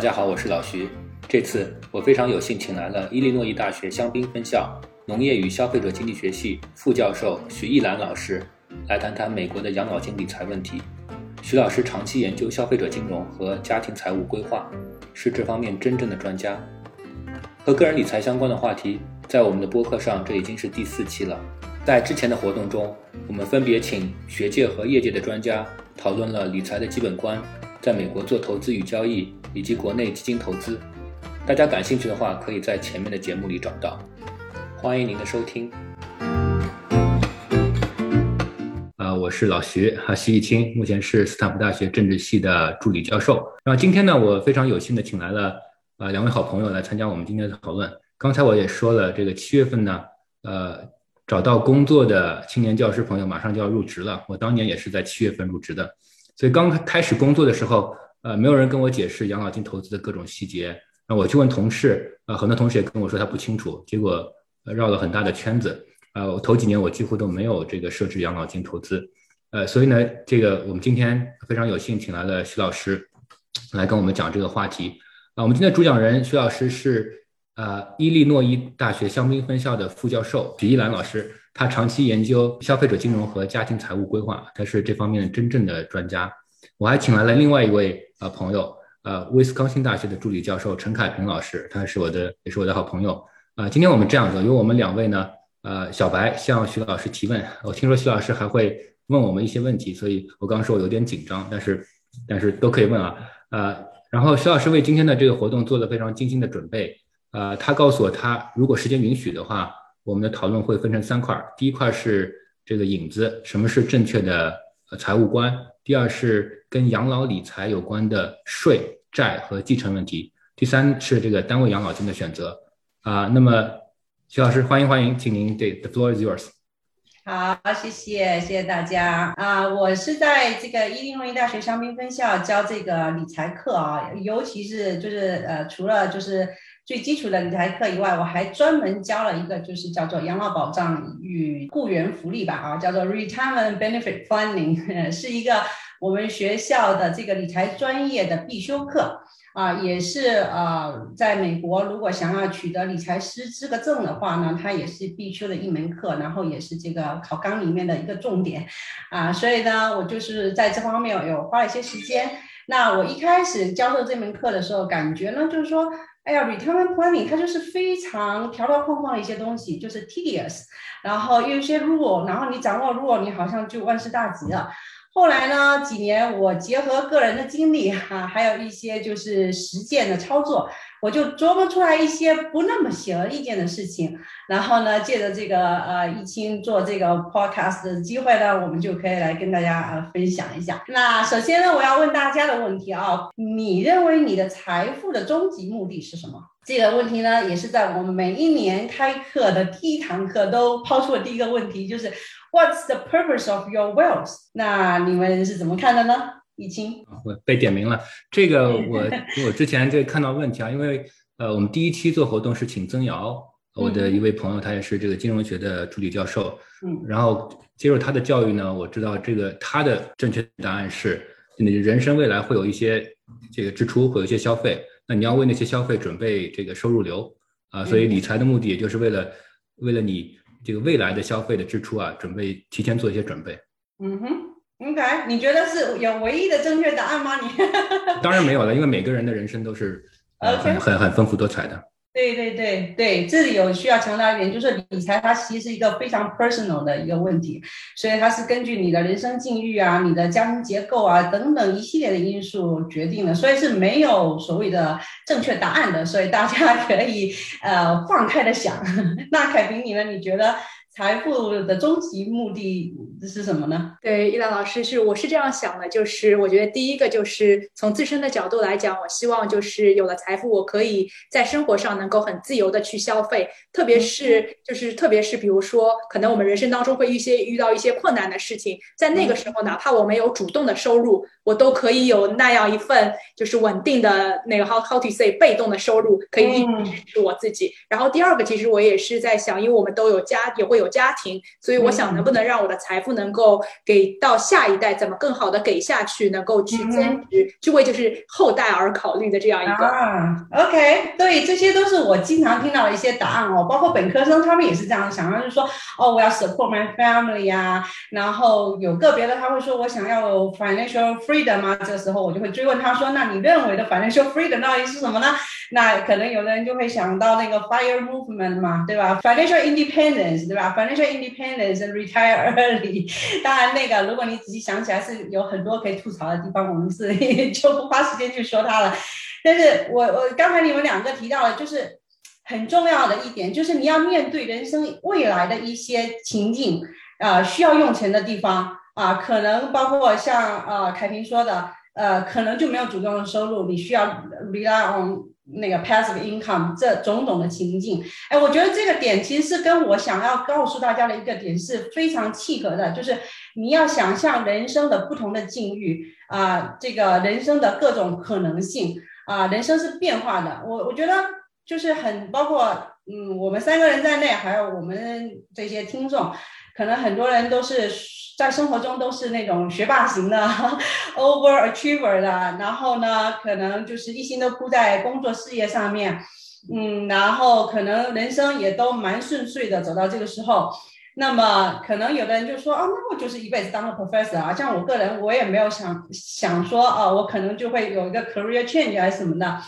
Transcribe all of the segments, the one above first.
大家好，我是老徐。这次我非常有幸请来了伊利诺伊大学香槟分校农业与消费者经济学系副教授许艺兰老师，来谈谈美国的养老金理财问题。徐老师长期研究消费者金融和家庭财务规划，是这方面真正的专家。和个人理财相关的话题，在我们的播客上，这已经是第四期了。在之前的活动中，我们分别请学界和业界的专家讨论了理财的基本观，在美国做投资与交易，以及国内基金投资。大家感兴趣的话，可以在前面的节目里找到。欢迎您的收听。啊，我是老徐，哈，徐艺清，目前是斯坦福大学政治系的助理教授。然后今天呢，我非常有幸的请来了。啊，两位好朋友来参加我们今天的讨论。刚才我也说了，这个七月份呢，呃，找到工作的青年教师朋友马上就要入职了。我当年也是在七月份入职的，所以刚开始工作的时候，呃，没有人跟我解释养老金投资的各种细节。那我去问同事，呃，很多同事也跟我说他不清楚，结果绕了很大的圈子。呃，我头几年我几乎都没有这个设置养老金投资。呃，所以呢，这个我们今天非常有幸请来了徐老师来跟我们讲这个话题。啊，我们今天主讲人徐老师是呃伊利诺伊大学香槟分校的副教授许一兰老师，他长期研究消费者金融和家庭财务规划，他是这方面真正的专家。我还请来了另外一位呃朋友，呃威斯康星大学的助理教授陈凯平老师，他是我的也是我的好朋友。啊，今天我们这样子，由我们两位呢，呃小白向徐老师提问。我听说徐老师还会问我们一些问题，所以我刚刚说我有点紧张，但是但是都可以问啊，呃。然后徐老师为今天的这个活动做了非常精心的准备，呃，他告诉我，他如果时间允许的话，我们的讨论会分成三块第一块是这个影子，什么是正确的财务观；第二是跟养老理财有关的税、债和继承问题；第三是这个单位养老金的选择。啊，那么徐老师，欢迎欢迎，请您对，the floor is yours。好，谢谢，谢谢大家啊！我是在这个伊利诺伊大学香槟分校教这个理财课啊，尤其是就是呃，除了就是最基础的理财课以外，我还专门教了一个就是叫做养老保障与雇员福利吧啊，叫做 Retirement Benefit Planning，是一个我们学校的这个理财专业的必修课。啊，也是呃，在美国，如果想要取得理财师资格证的话呢，它也是必修的一门课，然后也是这个考纲里面的一个重点，啊，所以呢，我就是在这方面有花了一些时间。那我一开始教授这门课的时候，感觉呢，就是说，哎呀，retirement planning 它就是非常条条框框的一些东西，就是 tedious，然后有一些 rule，然后你掌握 rule，你好像就万事大吉了。后来呢？几年我结合个人的经历哈，还有一些就是实践的操作，我就琢磨出来一些不那么显而易见的事情。然后呢，借着这个呃易清做这个 podcast 的机会呢，我们就可以来跟大家呃分享一下。那首先呢，我要问大家的问题啊，你认为你的财富的终极目的是什么？这个问题呢，也是在我们每一年开课的第一堂课都抛出的第一个问题，就是。What's the purpose of your wealth？那你们是怎么看的呢？易清，我被点名了。这个 我我之前就看到问题啊，因为呃，我们第一期做活动是请曾瑶，我的一位朋友，他也是这个金融学的助理教授。嗯。然后接受他的教育呢，我知道这个他的正确答案是，你人生未来会有一些这个支出，会有一些消费，那你要为那些消费准备这个收入流啊，所以理财的目的也就是为了为了你。这个未来的消费的支出啊，准备提前做一些准备。嗯哼，OK，你觉得是有唯一的正确答案吗？你 当然没有了，因为每个人的人生都是很很很丰富多彩的。对对对对，这里有需要强调一点，就是理财它其实是一个非常 personal 的一个问题，所以它是根据你的人生境遇啊、你的家庭结构啊等等一系列的因素决定的，所以是没有所谓的正确答案的，所以大家可以呃放开的想。那凯平你呢？你觉得？财富的终极目的是什么呢？对，伊兰老师是我是这样想的，就是我觉得第一个就是从自身的角度来讲，我希望就是有了财富，我可以在生活上能够很自由的去消费，特别是就是特别是比如说，可能我们人生当中会一些遇到一些困难的事情，在那个时候，哪怕我没有主动的收入，我都可以有那样一份就是稳定的那个 how how to say 被动的收入，可以一直支持我自己。然后第二个，其实我也是在想，因为我们都有家也会。有家庭，所以我想能不能让我的财富能够给到下一代，怎么更好的给下去，能够去增值，就为就是后代而考虑的这样一个。啊，OK，对，这些都是我经常听到的一些答案哦，包括本科生他们也是这样想，就是说，哦，我要 support my family 呀，然后有个别的他会说我想要 financial freedom 啊？这时候我就会追问他说，那你认为的 financial freedom 到底是什么呢？那可能有的人就会想到那个 fire movement 嘛，对吧？financial independence，对吧？financial independence and retire early。当然，那个如果你仔细想起来，是有很多可以吐槽的地方，我们是 就不花时间去说它了。但是我我刚才你们两个提到了，就是很重要的一点，就是你要面对人生未来的一些情境啊，需要用钱的地方啊，可能包括像呃凯平说的，呃，可能就没有主动的收入，你需要 rely on 那个 passive income 这种种的情境。哎，我觉得这个点其实是跟我想要告诉大家的一个点是非常契合的，就是你要想象人生的不同的境遇啊，这个人生的各种可能性。啊，人生是变化的，我我觉得就是很包括，嗯，我们三个人在内，还有我们这些听众，可能很多人都是在生活中都是那种学霸型的，overachiever 的，然后呢，可能就是一心都扑在工作事业上面，嗯，然后可能人生也都蛮顺遂的走到这个时候。那么可能有的人就说啊，那我就是一辈子当个 professor 啊。像我个人，我也没有想想说啊，我可能就会有一个 career change 还是什么的。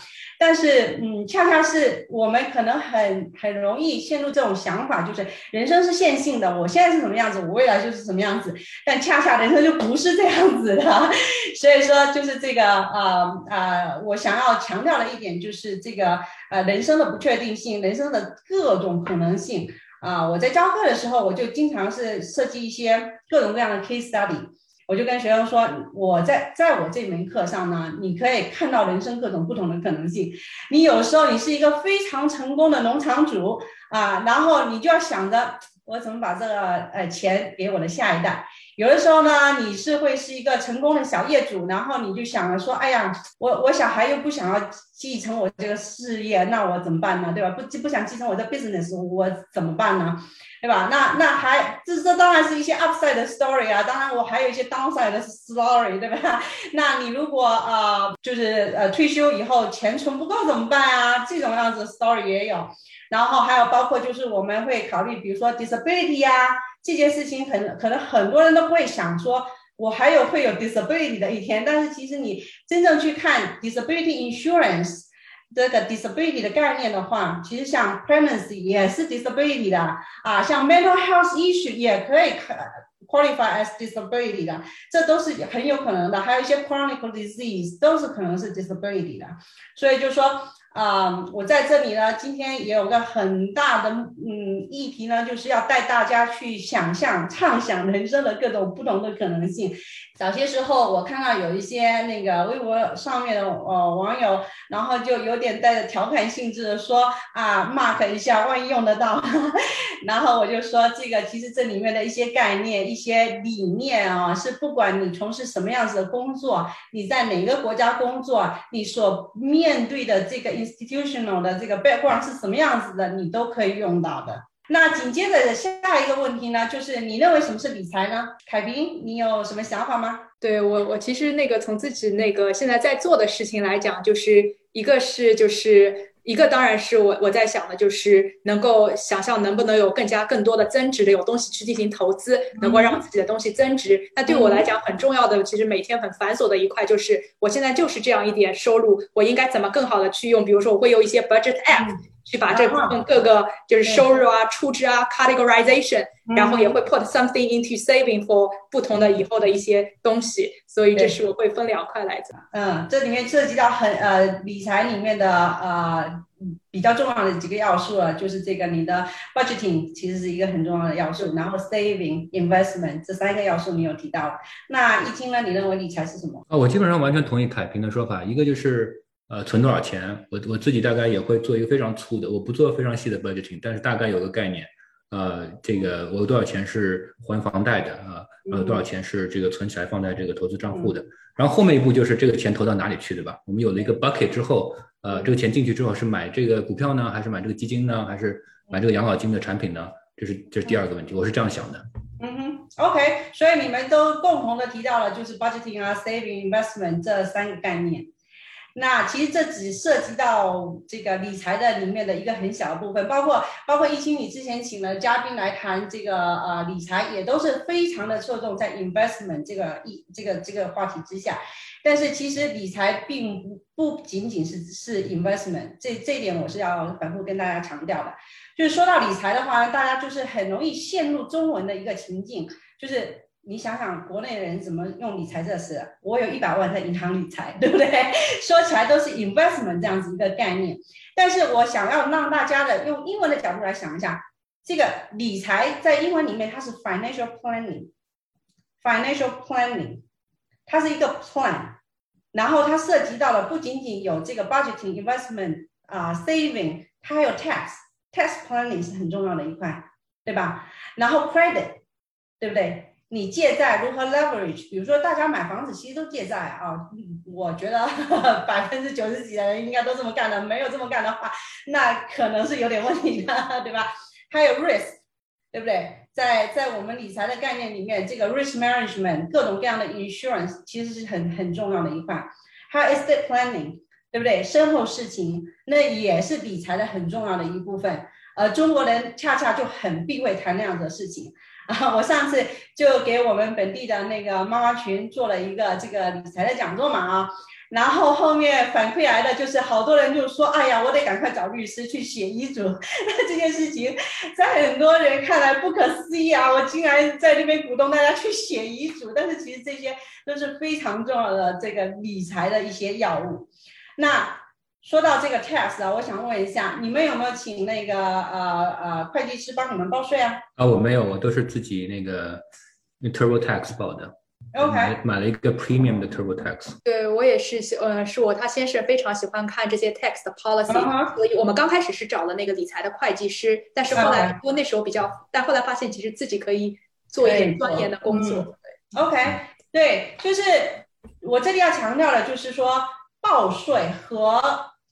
但是，嗯，恰恰是我们可能很很容易陷入这种想法，就是人生是线性的，我现在是什么样子，我未来就是什么样子。但恰恰人生就不是这样子的。所以说，就是这个呃呃，我想要强调的一点就是这个呃，人生的不确定性，人生的各种可能性。啊，我在教课的时候，我就经常是设计一些各种各样的 case study。我就跟学生说，我在在我这门课上呢，你可以看到人生各种不同的可能性。你有时候你是一个非常成功的农场主啊，然后你就要想着我怎么把这个呃钱给我的下一代。有的时候呢，你是会是一个成功的小业主，然后你就想着说，哎呀，我我小孩又不想要继承我这个事业，那我怎么办呢？对吧？不不想继承我的 business，我怎么办呢？对吧？那那还这这当然是一些 upside 的 story 啊，当然我还有一些 downside 的 story，对吧？那你如果呃就是呃退休以后钱存不够怎么办啊？这种样子 story 也有，然后还有包括就是我们会考虑，比如说 disability 呀。这件事情很可能很多人都会想说，我还有会有 disability 的一天，但是其实你真正去看 disability insurance 这个 disability 的概念的话，其实像 pregnancy 也是 disability 的啊，像 mental health issue 也可以 qualify as disability 的，这都是很有可能的，还有一些 chronic disease 都是可能是 disability 的，所以就说。啊，我在这里呢，今天也有个很大的嗯议题呢，就是要带大家去想象、畅想人生的各种不同的可能性。早些时候，我看到有一些那个微博上面的呃网友，然后就有点带着调侃性质的说啊，mark 一下，万一用得到。然后我就说，这个其实这里面的一些概念、一些理念啊，是不管你从事什么样子的工作，你在哪个国家工作，你所面对的这个。institutional 的这个 background 是什么样子的，你都可以用到的。那紧接着下一个问题呢，就是你认为什么是理财呢？凯平，你有什么想法吗？对我，我其实那个从自己那个现在在做的事情来讲，就是一个是就是。一个当然是我我在想的，就是能够想象能不能有更加更多的增值的有东西去进行投资，能够让自己的东西增值。那对我来讲很重要的，其实每天很繁琐的一块就是，我现在就是这样一点收入，我应该怎么更好的去用？比如说我会有一些 budget app。去把这部分各个就是收入啊、出支啊 categorization，然后也会 put something into saving for 不同的以后的一些东西，所以这是我会分两块来讲。嗯，这里面涉及到很呃理财里面的呃比较重要的几个要素了，就是这个你的 budgeting 其实是一个很重要的要素，然后 saving investment 这三个要素你有提到。那一听呢，你认为理财是什么？啊，我基本上完全同意凯平的说法，一个就是。呃，存多少钱？我我自己大概也会做一个非常粗的，我不做非常细的 budgeting，但是大概有个概念。呃，这个我有多少钱是还房贷的啊？然后多少钱是这个存起来放在这个投资账户的？然后后面一步就是这个钱投到哪里去，对吧？我们有了一个 bucket 之后，呃，这个钱进去之后是买这个股票呢，还是买这个基金呢，还是买这个养老金的产品呢？这是这是第二个问题，我是这样想的。嗯哼，OK，所以你们都共同的提到了就是 budgeting 啊，saving、investment 这三个概念。那其实这只涉及到这个理财的里面的一个很小的部分，包括包括一清你之前请了嘉宾来谈这个呃理财，也都是非常的侧重在 investment 这个一这个这个话题之下。但是其实理财并不不仅仅是是 investment，这这一点我是要反复跟大家强调的。就是说到理财的话，大家就是很容易陷入中文的一个情境，就是你想想国内人怎么用理财这事，我有一百万在银行理财，对不对？说起来都是 investment 这样子一个概念。但是我想要让大家的用英文的角度来想一下，这个理财在英文里面它是 financial planning，financial planning。它是一个 plan，然后它涉及到了不仅仅有这个 budgeting、investment 啊、saving，它还有 tax，tax planning 是很重要的一块，对吧？然后 credit，对不对？你借债如何 leverage？比如说大家买房子其实都借债啊，我觉得 百分之九十几的人应该都这么干的，没有这么干的话，那可能是有点问题的，对吧？还有 risk，对不对？在在我们理财的概念里面，这个 risk management 各种各样的 insurance 其实是很很重要的一块，还有 estate planning，对不对？身后事情那也是理财的很重要的一部分。呃，中国人恰恰就很避讳谈那样的事情 啊。我上次就给我们本地的那个妈妈群做了一个这个理财的讲座嘛啊。然后后面反馈来的就是好多人就说，哎呀，我得赶快找律师去写遗嘱。那这件事情在很多人看来不可思议啊！我竟然在那边鼓动大家去写遗嘱，但是其实这些都是非常重要的这个理财的一些要务。那说到这个 tax 啊，我想问一下，你们有没有请那个呃呃会计师帮你们报税啊？啊，我没有，我都是自己那个那 TurboTax 报的。OK，买了一个 Premium 的 TurboTax。对我也是，呃，是我他先生非常喜欢看这些 tax 的 policy，所以我们刚开始是找了那个理财的会计师，但是后来因为那时候比较，但后来发现其实自己可以做一点钻研的工作。OK，对，就是我这里要强调的，就是说报税和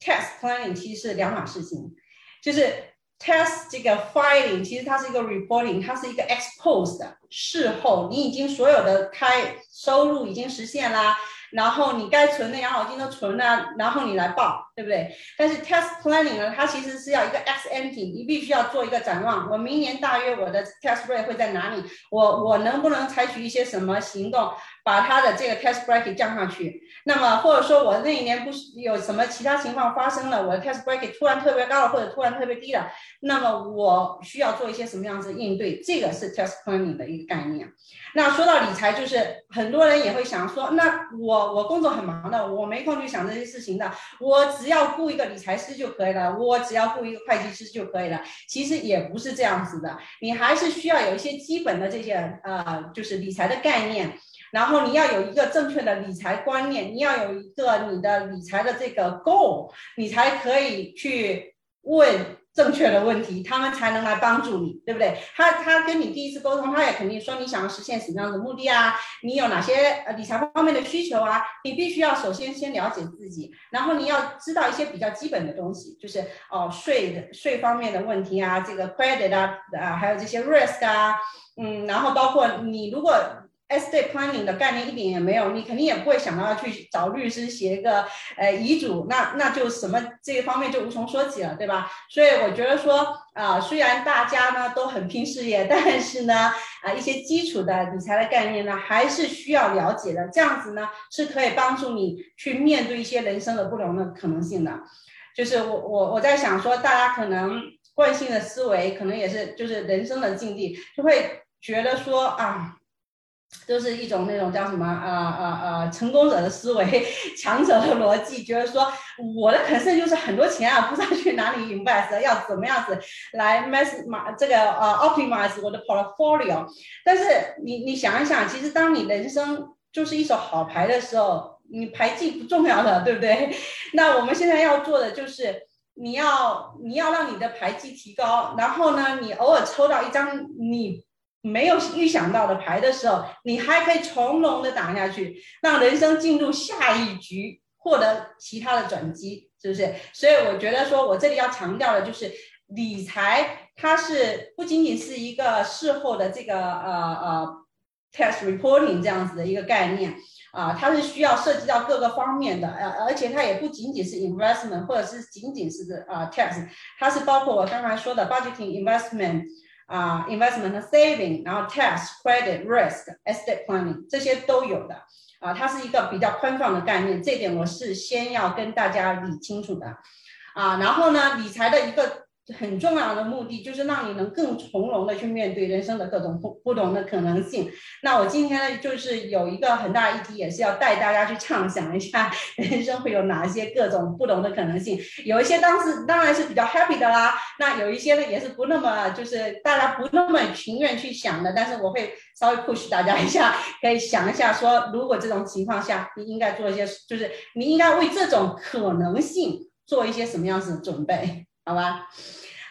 Test planning 其实是两码事情，就是。Test 这个 filing 其实它是一个 reporting，它是一个 exposed，事后，你已经所有的开收入已经实现啦。然后你该存的养老金都存了，然后你来报，对不对？但是 test planning 呢，它其实是要一个 ex ante，你必须要做一个展望。我明年大约我的 test rate 会在哪里？我我能不能采取一些什么行动，把它的这个 test bracket 降上去？那么或者说我那一年不是有什么其他情况发生了，我的 test bracket 突然特别高了，或者突然特别低了，那么我需要做一些什么样子应对？这个是 test planning 的一个概念。那说到理财，就是很多人也会想说，那我我工作很忙的，我没空去想这些事情的，我只要雇一个理财师就可以了，我只要雇一个会计师就可以了。其实也不是这样子的，你还是需要有一些基本的这些呃，就是理财的概念，然后你要有一个正确的理财观念，你要有一个你的理财的这个 goal，你才可以去问。正确的问题，他们才能来帮助你，对不对？他他跟你第一次沟通，他也肯定说你想要实现什么样的目的啊？你有哪些呃理财方面的需求啊？你必须要首先先了解自己，然后你要知道一些比较基本的东西，就是哦税的税方面的问题啊，这个 credit 啊啊，还有这些 risk 啊，嗯，然后包括你如果。Estate planning 的概念一点也没有，你肯定也不会想到去找律师写一个呃遗嘱，那那就什么这一方面就无从说起了，对吧？所以我觉得说啊，虽然大家呢都很拼事业，但是呢啊一些基础的理财的概念呢还是需要了解的，这样子呢是可以帮助你去面对一些人生的不同的可能性的。就是我我我在想说，大家可能惯性的思维可能也是就是人生的境地，就会觉得说啊。都是一种那种叫什么啊啊啊成功者的思维，强者的逻辑，觉得说我的肯定就是很多钱啊，不知道去哪里 invest，要怎么样子来 mass 马这个呃 optimize 我的 portfolio。但是你你想一想，其实当你人生就是一手好牌的时候，你牌技不重要的，对不对？那我们现在要做的就是你要你要让你的牌技提高，然后呢，你偶尔抽到一张你。没有预想到的牌的时候，你还可以从容的打下去，让人生进入下一局，获得其他的转机，是不是？所以我觉得说，我这里要强调的就是，理财它是不仅仅是一个事后的这个呃呃 test reporting 这样子的一个概念啊，它是需要涉及到各个方面的，呃，而且它也不仅仅是 investment 或者是仅仅是呃 tax，它是包括我刚才说的 budgeting investment 啊 investment saving，然后 tax credit risk estate planning 这些都有的啊，它是一个比较宽泛的概念，这点我是先要跟大家理清楚的啊，然后呢，理财的一个。很重要的目的就是让你能更从容的去面对人生的各种不不同的可能性。那我今天呢，就是有一个很大议题，也是要带大家去畅想一下人生会有哪些各种不同的可能性。有一些当时当然是比较 happy 的啦，那有一些呢也是不那么就是大家不那么情愿去想的。但是我会稍微 push 大家一下，可以想一下说，如果这种情况下，你应该做一些，就是你应该为这种可能性做一些什么样子的准备，好吧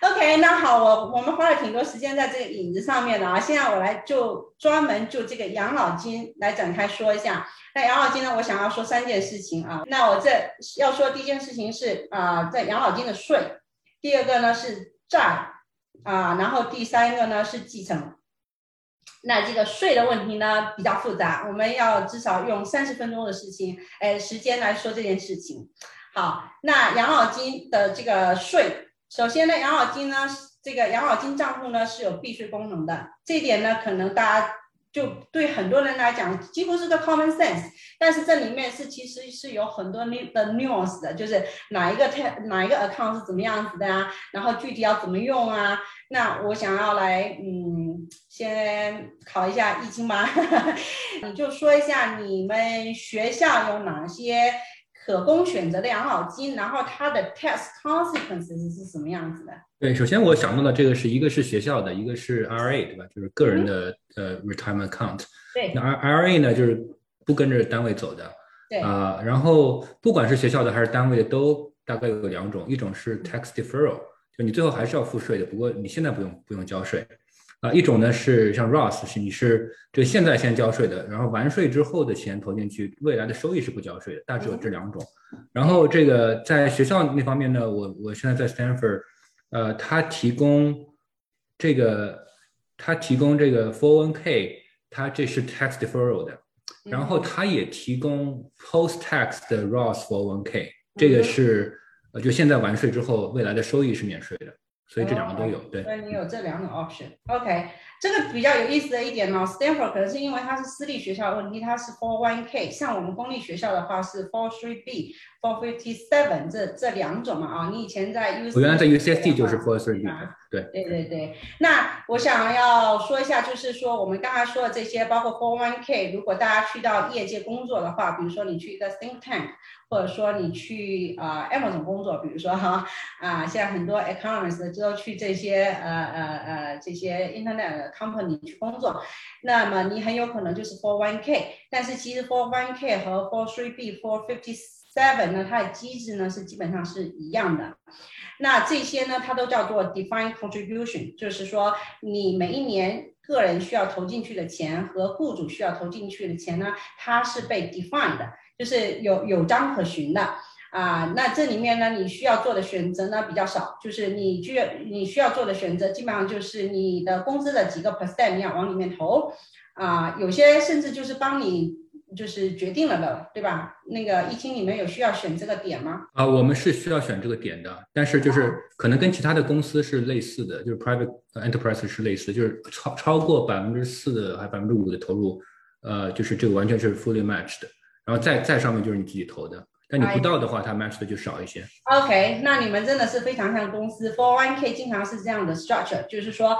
？OK，那好，我我们花了挺多时间在这个影子上面的啊。现在我来就专门就这个养老金来展开说一下。那养老金呢，我想要说三件事情啊。那我这要说第一件事情是啊，在养老金的税，第二个呢是债啊，然后第三个呢是继承。那这个税的问题呢比较复杂，我们要至少用三十分钟的事情，哎，时间来说这件事情。好，那养老金的这个税。首先呢，养老金呢，这个养老金账户呢是有避税功能的，这点呢，可能大家就对很多人来讲几乎是个 common sense，但是这里面是其实是有很多的 nuance 的，就是哪一个 t 哪一个 account 是怎么样子的呀，然后具体要怎么用啊？那我想要来，嗯，先考一下易经吧，你就说一下你们学校有哪些。可供选择的养老金，然后它的 tax consequences 是什么样子的？对，首先我想到的这个是一个是学校的，一个是 IRA，对吧？就是个人的呃 retirement account。对。那 IRA 呢，就是不跟着单位走的。对。啊，然后不管是学校的还是单位的，都大概有两种，一种是 tax deferral，就你最后还是要付税的，不过你现在不用不用交税。啊，一种呢是像 Roth，是你是这个现在先交税的，然后完税之后的钱投进去，未来的收益是不交税的，大致有这两种。然后这个在学校那方面呢，我我现在在 Stanford，呃，他提供这个他提供这个 401k，他这是 tax deferral 的，然后他也提供 post tax 的 Roth 401k，这个是呃就现在完税之后，未来的收益是免税的。所以这两个都有，对。所以你有这两种 option，OK。这个比较有意思的一点呢，Stanford 可能是因为它是私立学校的问题，它是 four one k，像我们公立学校的话是 four three b、four fifty seven 这这两种嘛啊。你以前在 U，我原来在 UCSD 就是 four three b，对。对对对。那我想要说一下，就是说我们刚才说的这些，包括 four one k，如果大家去到业界工作的话，比如说你去一个 think tank。或者说你去啊 Amazon 工作，比如说哈啊，像很多 economists 都去这些呃呃呃这些 internet company 去工作，那么你很有可能就是 for one k，但是其实 for one k 和 for three b for fifty seven 呢，它的机制呢是基本上是一样的。那这些呢，它都叫做 defined contribution，就是说你每一年个人需要投进去的钱和雇主需要投进去的钱呢，它是被 defined 的。就是有有章可循的啊，那这里面呢，你需要做的选择呢比较少，就是你需要你需要做的选择，基本上就是你的工资的几个 percent 你要往里面投啊，有些甚至就是帮你就是决定了的，对吧？那个一听你们有需要选这个点吗？啊，我们是需要选这个点的，但是就是可能跟其他的公司是类似的，就是 private enterprise 是类似，就是超超过百分之四的还百分之五的投入，呃，就是这个完全是 fully matched 的。然后再再上面就是你自己投的，但你不到的话，它 match 的就少一些。OK，那你们真的是非常像公司，For One K 经常是这样的 structure，就是说，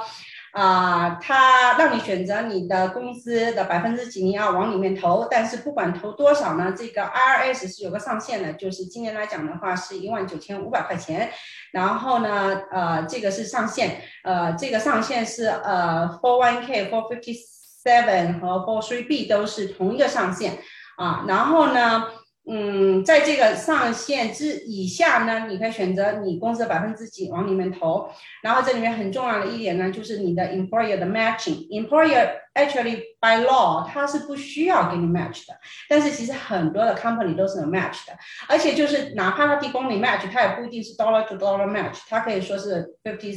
啊，它让你选择你的工资的百分之几你要往里面投，但是不管投多少呢，这个 IRS 是有个上限的，就是今年来讲的话是一万九千五百块钱，然后呢，呃，这个是上限，呃，这个上限是呃，Four One K、Four Fifty Seven 和 Four Three B 都是同一个上限。啊，然后呢，嗯，在这个上限之以下呢，你可以选择你公司的百分之几往里面投。然后这里面很重要的一点呢，就是你的 employer 的 matching。employer actually by law 它是不需要给你 match 的，但是其实很多的 company 都是有 match 的。而且就是哪怕他提供你 match，它也不一定是 dollar to dollar match，它可以说是 fifty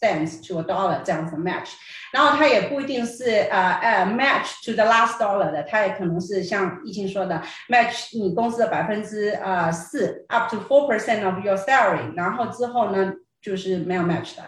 cents to a dollar 这样子 match。然后它也不一定是呃呃 match to the last dollar 的，它也可能是像易清说的 match 你公司的百分之呃四 up to four percent of your salary，然后之后呢就是没有 match 的，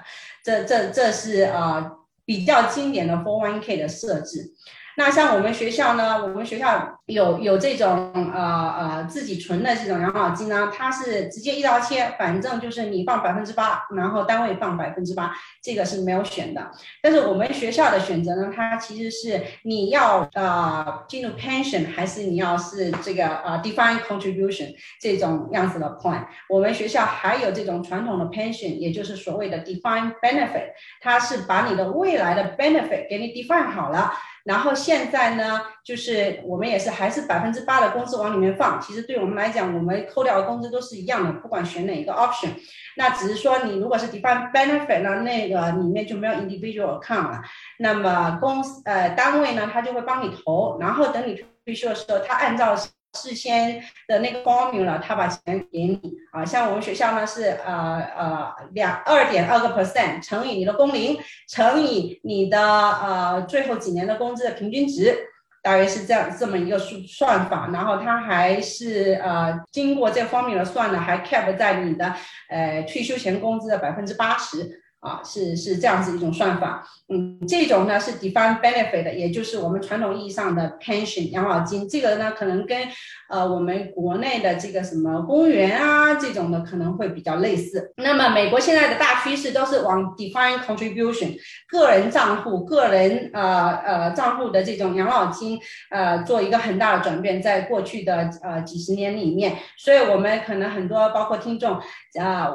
这这这是呃比较经典的 four one k 的设置。那像我们学校呢，我们学校有有这种呃呃自己存的这种养老金呢，它是直接一刀切，反正就是你放百分之八，然后单位放百分之八，这个是没有选的。但是我们学校的选择呢，它其实是你要呃进入 pension，还是你要是这个呃 defined contribution 这种样子的 plan。我们学校还有这种传统的 pension，也就是所谓的 defined benefit，它是把你的未来的 benefit 给你 define 好了。然后现在呢，就是我们也是还是百分之八的工资往里面放。其实对我们来讲，我们扣掉的工资都是一样的，不管选哪一个 option。那只是说你如果是 defined benefit 呢，那个里面就没有 individual account 了。那么公司呃单位呢，他就会帮你投，然后等你退休的时候，他按照。事先的那个 formula，他把钱给你啊，像我们学校呢是呃呃两二点二个 percent 乘以你的工龄乘以你的呃最后几年的工资的平均值，大约是这样这么一个算算法，然后它还是呃经过这方面的算呢，还 cap 在你的呃退休前工资的百分之八十。啊，是是这样子一种算法，嗯，这种呢是 defined benefit，也就是我们传统意义上的 pension 养老金，这个呢可能跟呃我们国内的这个什么公园啊这种的可能会比较类似。那么美国现在的大趋势都是往 d e f i n e contribution 个人账户、个人呃呃账户的这种养老金呃做一个很大的转变，在过去的呃几十年里面，所以我们可能很多包括听众啊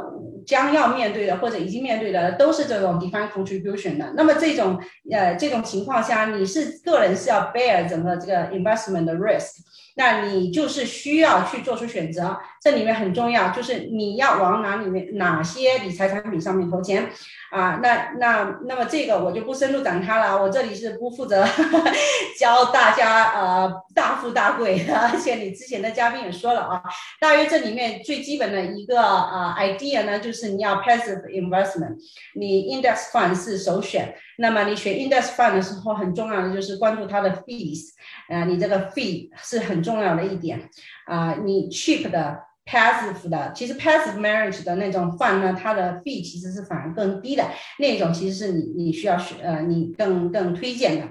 将要面对的或者已经面对的。都是这种 d e f i n e contribution 的，那么这种呃这种情况下，你是个人是要 bear 整个这个 investment 的 risk，那你就是需要去做出选择。这里面很重要，就是你要往哪里面哪些理财产品上面投钱啊？那那那么这个我就不深入展开了，我这里是不负责 教大家呃大富大贵，而且你之前的嘉宾也说了啊，大约这里面最基本的一个呃 idea 呢，就是你要 passive investment，你 index fund 是首选。那么你选 index fund 的时候，很重要的就是关注它的 fees，呃，你这个 fee 是很重要的一点啊，你 cheap 的。Passive 的，其实 passive marriage 的那种换呢，它的 fee 其实是反而更低的，那种其实是你你需要选呃你更更推荐的。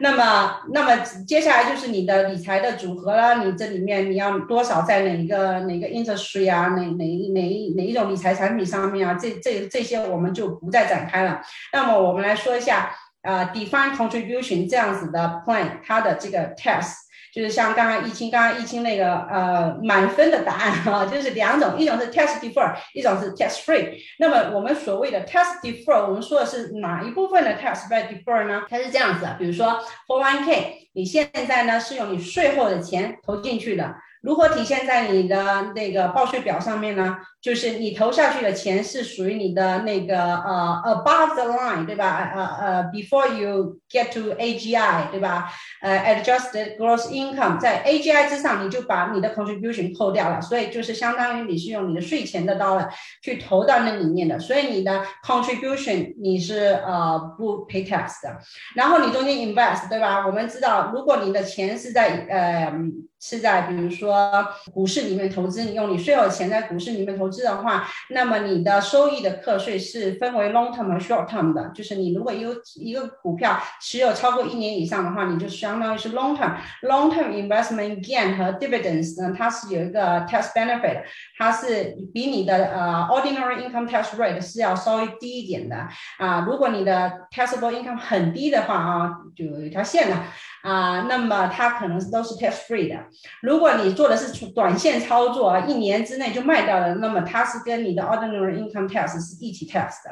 那么那么接下来就是你的理财的组合了，你这里面你要多少在哪一个哪个 industry 啊，哪哪哪一哪一种理财产品上面啊，这这这些我们就不再展开了。那么我们来说一下呃，define contribution 这样子的 plan 它的这个 test。就是像刚刚易清，刚刚易清那个呃满分的答案哈，就是两种，一种是 test defer，一种是 test free。那么我们所谓的 test defer，我们说的是哪一部分的 test by defer 呢？它是这样子，比如说 for one k，你现在呢是用你税后的钱投进去的。如何体现在你的那个报税表上面呢？就是你投下去的钱是属于你的那个呃 above the line，对吧？呃呃，before you get to AGI，对吧？呃，adjusted gross income，在 AGI 之上，你就把你的 contribution 扣掉了，所以就是相当于你是用你的税前的 dollar 去投到那里面的，所以你的 contribution 你是呃不 pay tax 的。然后你中间 invest，对吧？我们知道，如果你的钱是在呃是在比如说股市里面投资，你用你税后钱在股市里面投。资的话，那么你的收益的课税是分为 long term 和 short term 的，就是你如果有一个股票持有超过一年以上的话，你就相当于是 long term。long term investment gain 和 dividends 呢，它是有一个 tax benefit，它是比你的呃 ordinary income tax rate 是要稍微低一点的啊。如果你的 taxable income 很低的话啊，就有一条线的。啊，那么它可能都是 tax free 的。如果你做的是短线操作，一年之内就卖掉了，那么它是跟你的 ordinary income tax 是一起 tax 的。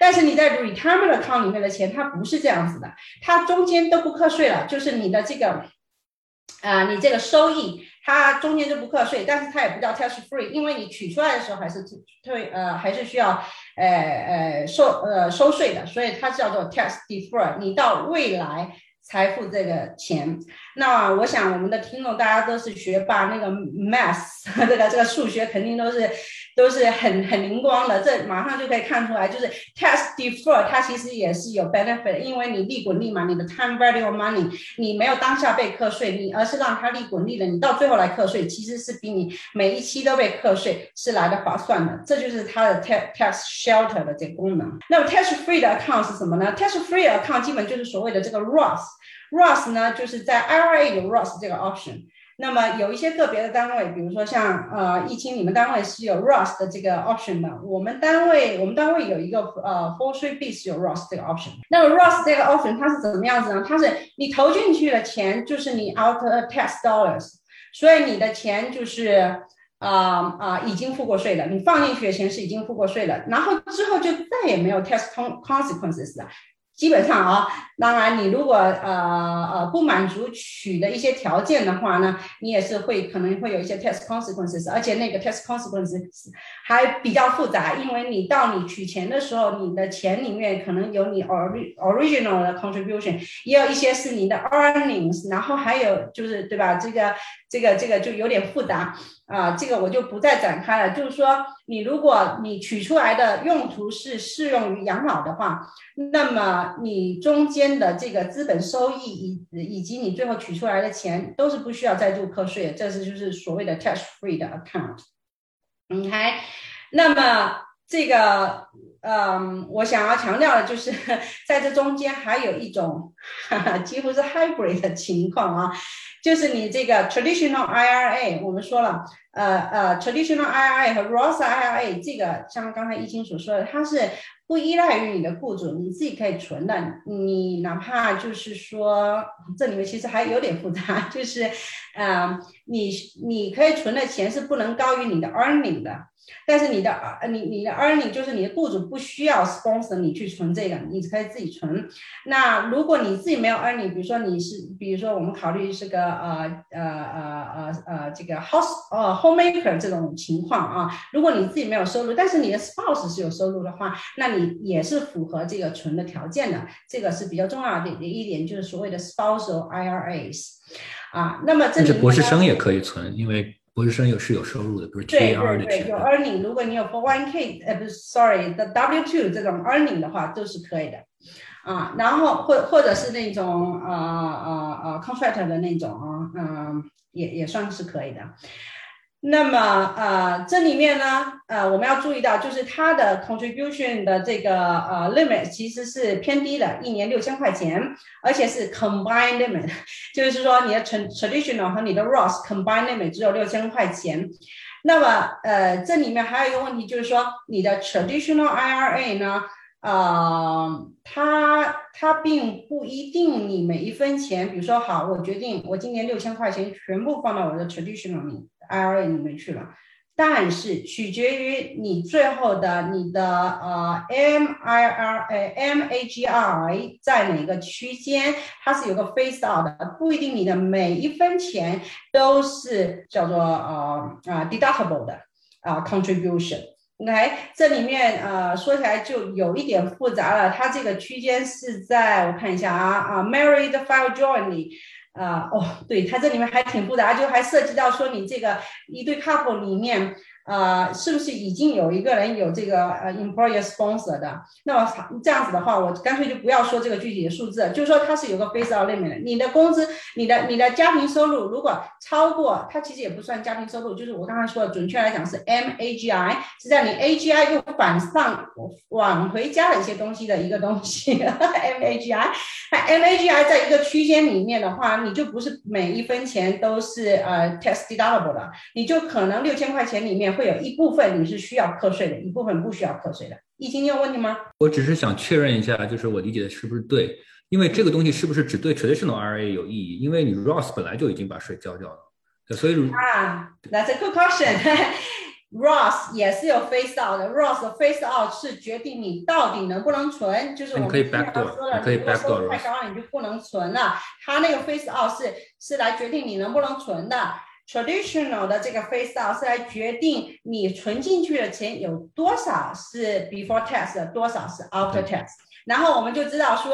但是你在 retirement account 里面的钱，它不是这样子的，它中间都不课税了，就是你的这个，啊，你这个收益。它中间就不课税，但是它也不叫 tax free，因为你取出来的时候还是退呃还是需要呃呃收呃收税的，所以它叫做 tax defer。你到未来。财富这个钱，那我想我们的听众大家都是学霸，那个 math 这个这个数学肯定都是都是很很灵光的，这马上就可以看出来，就是 tax defer 它其实也是有 benefit，因为你利滚利嘛，你的 time value of money，你没有当下被课税，你而是让它利滚利的，你到最后来课税，其实是比你每一期都被课税是来的划算的，这就是它的 tax tax shelter 的这个功能。那么 tax free 的 account 是什么呢？tax free account 基本就是所谓的这个 Roth。Roth 呢，就是在 IRA 有 Roth 这个 option。那么有一些个别的单位，比如说像呃易清，你们单位是有 Roth 的这个 option 的。我们单位我们单位有一个呃 f o r Three B 是有 Roth 这个 option。那么 Roth 这个 option 它是怎么样子呢？它是你投进去的钱就是你 out tax dollars，所以你的钱就是啊啊已经付过税了，你放进去的钱是已经付过税了，然后之后就再也没有 tax consequences 了。基本上啊，当然你如果呃呃不满足取的一些条件的话呢，你也是会可能会有一些 tax consequences，而且那个 tax consequences 还比较复杂，因为你到你取钱的时候，你的钱里面可能有你 ori original 的 contribution，也有一些是你的 earnings，然后还有就是对吧？这个这个这个就有点复杂。啊，这个我就不再展开了。就是说，你如果你取出来的用途是适用于养老的话，那么你中间的这个资本收益以以及你最后取出来的钱都是不需要再度课税，这是就是所谓的 tax free 的 account。OK，那么这个，嗯，我想要强调的就是，在这中间还有一种 几乎是 hybrid 的情况啊。就是你这个 traditional IRA，我们说了，呃呃，traditional IRA 和 Roth IRA 这个，像刚才易清所说的，它是不依赖于你的雇主，你自己可以存的。你哪怕就是说，这里面其实还有点复杂，就是，呃，你你可以存的钱是不能高于你的 earning 的。但是你的你你的 earning 就是你的雇主不需要 sponsor 你去存这个，你可以自己存。那如果你自己没有 earning，比如说你是，比如说我们考虑是个呃呃呃呃呃这个 house 呃 homemaker 这种情况啊，如果你自己没有收入，但是你的 spouse 是有收入的话，那你也是符合这个存的条件的。这个是比较重要的一点，就是所谓的 spousal IRAs 啊。那么这里博士生也可以存，因为。博士生有是有收入的，比如 T A R 的对对对，有 earning。如果你有 for one k，呃，不是，sorry，the W two 这种 earning 的话都是可以的，啊，然后或或者是那种呃呃呃 contract 的那种啊，嗯，也也算是可以的。那么呃，这里面呢，呃，我们要注意到，就是它的 contribution 的这个呃 limit 其实是偏低的，一年六千块钱，而且是 combined limit，就是说你的 traditional 和你的 Roth combined limit 只有六千块钱。那么呃，这里面还有一个问题，就是说你的 traditional IRA 呢，呃，它它并不一定你每一分钱，比如说好，我决定我今年六千块钱全部放到我的 traditional 里。IRA 里面去了，但是取决于你最后的你的呃 MIR 呃 MAGI 在哪个区间，它是有个 face out 的，不一定你的每一分钱都是叫做呃啊 deductible 的啊 contribution。OK，这里面呃说起来就有一点复杂了，它这个区间是在我看一下啊啊 married file jointly。啊哦，对，它这里面还挺复杂，就还涉及到说你这个一对 couple 里面。呃，是不是已经有一个人有这个呃 employer sponsor 的？那么这样子的话，我干脆就不要说这个具体的数字，就是说它是有个 face out limit。你的工资，你的你的家庭收入如果超过，它其实也不算家庭收入，就是我刚才说的，准确来讲是 MAGI，是在你 AGI 又反上往回加了一些东西的一个东西。MAGI，那 MAGI 在一个区间里面的话，你就不是每一分钱都是呃 tax deductible 的，你就可能六千块钱里面。会有一部分你是需要课税的，一部分不需要课税的。易经，你有问题吗？我只是想确认一下，就是我理解的是不是对？因为这个东西是不是只对 traditional IRA 有意义？因为你 Roth 本来就已经把税交掉了，所以啊，That's a good question。Roth 也是有 face out 的，Roth face out 是决定你到底能不能存，就是我们经常说的，如果收入太高了，你就不能存了。它那个 face out 是是来决定你能不能存的。Traditional 的这个 face out 是来决定你存进去的钱有多少是 before tax，多少是 after tax。然后我们就知道说，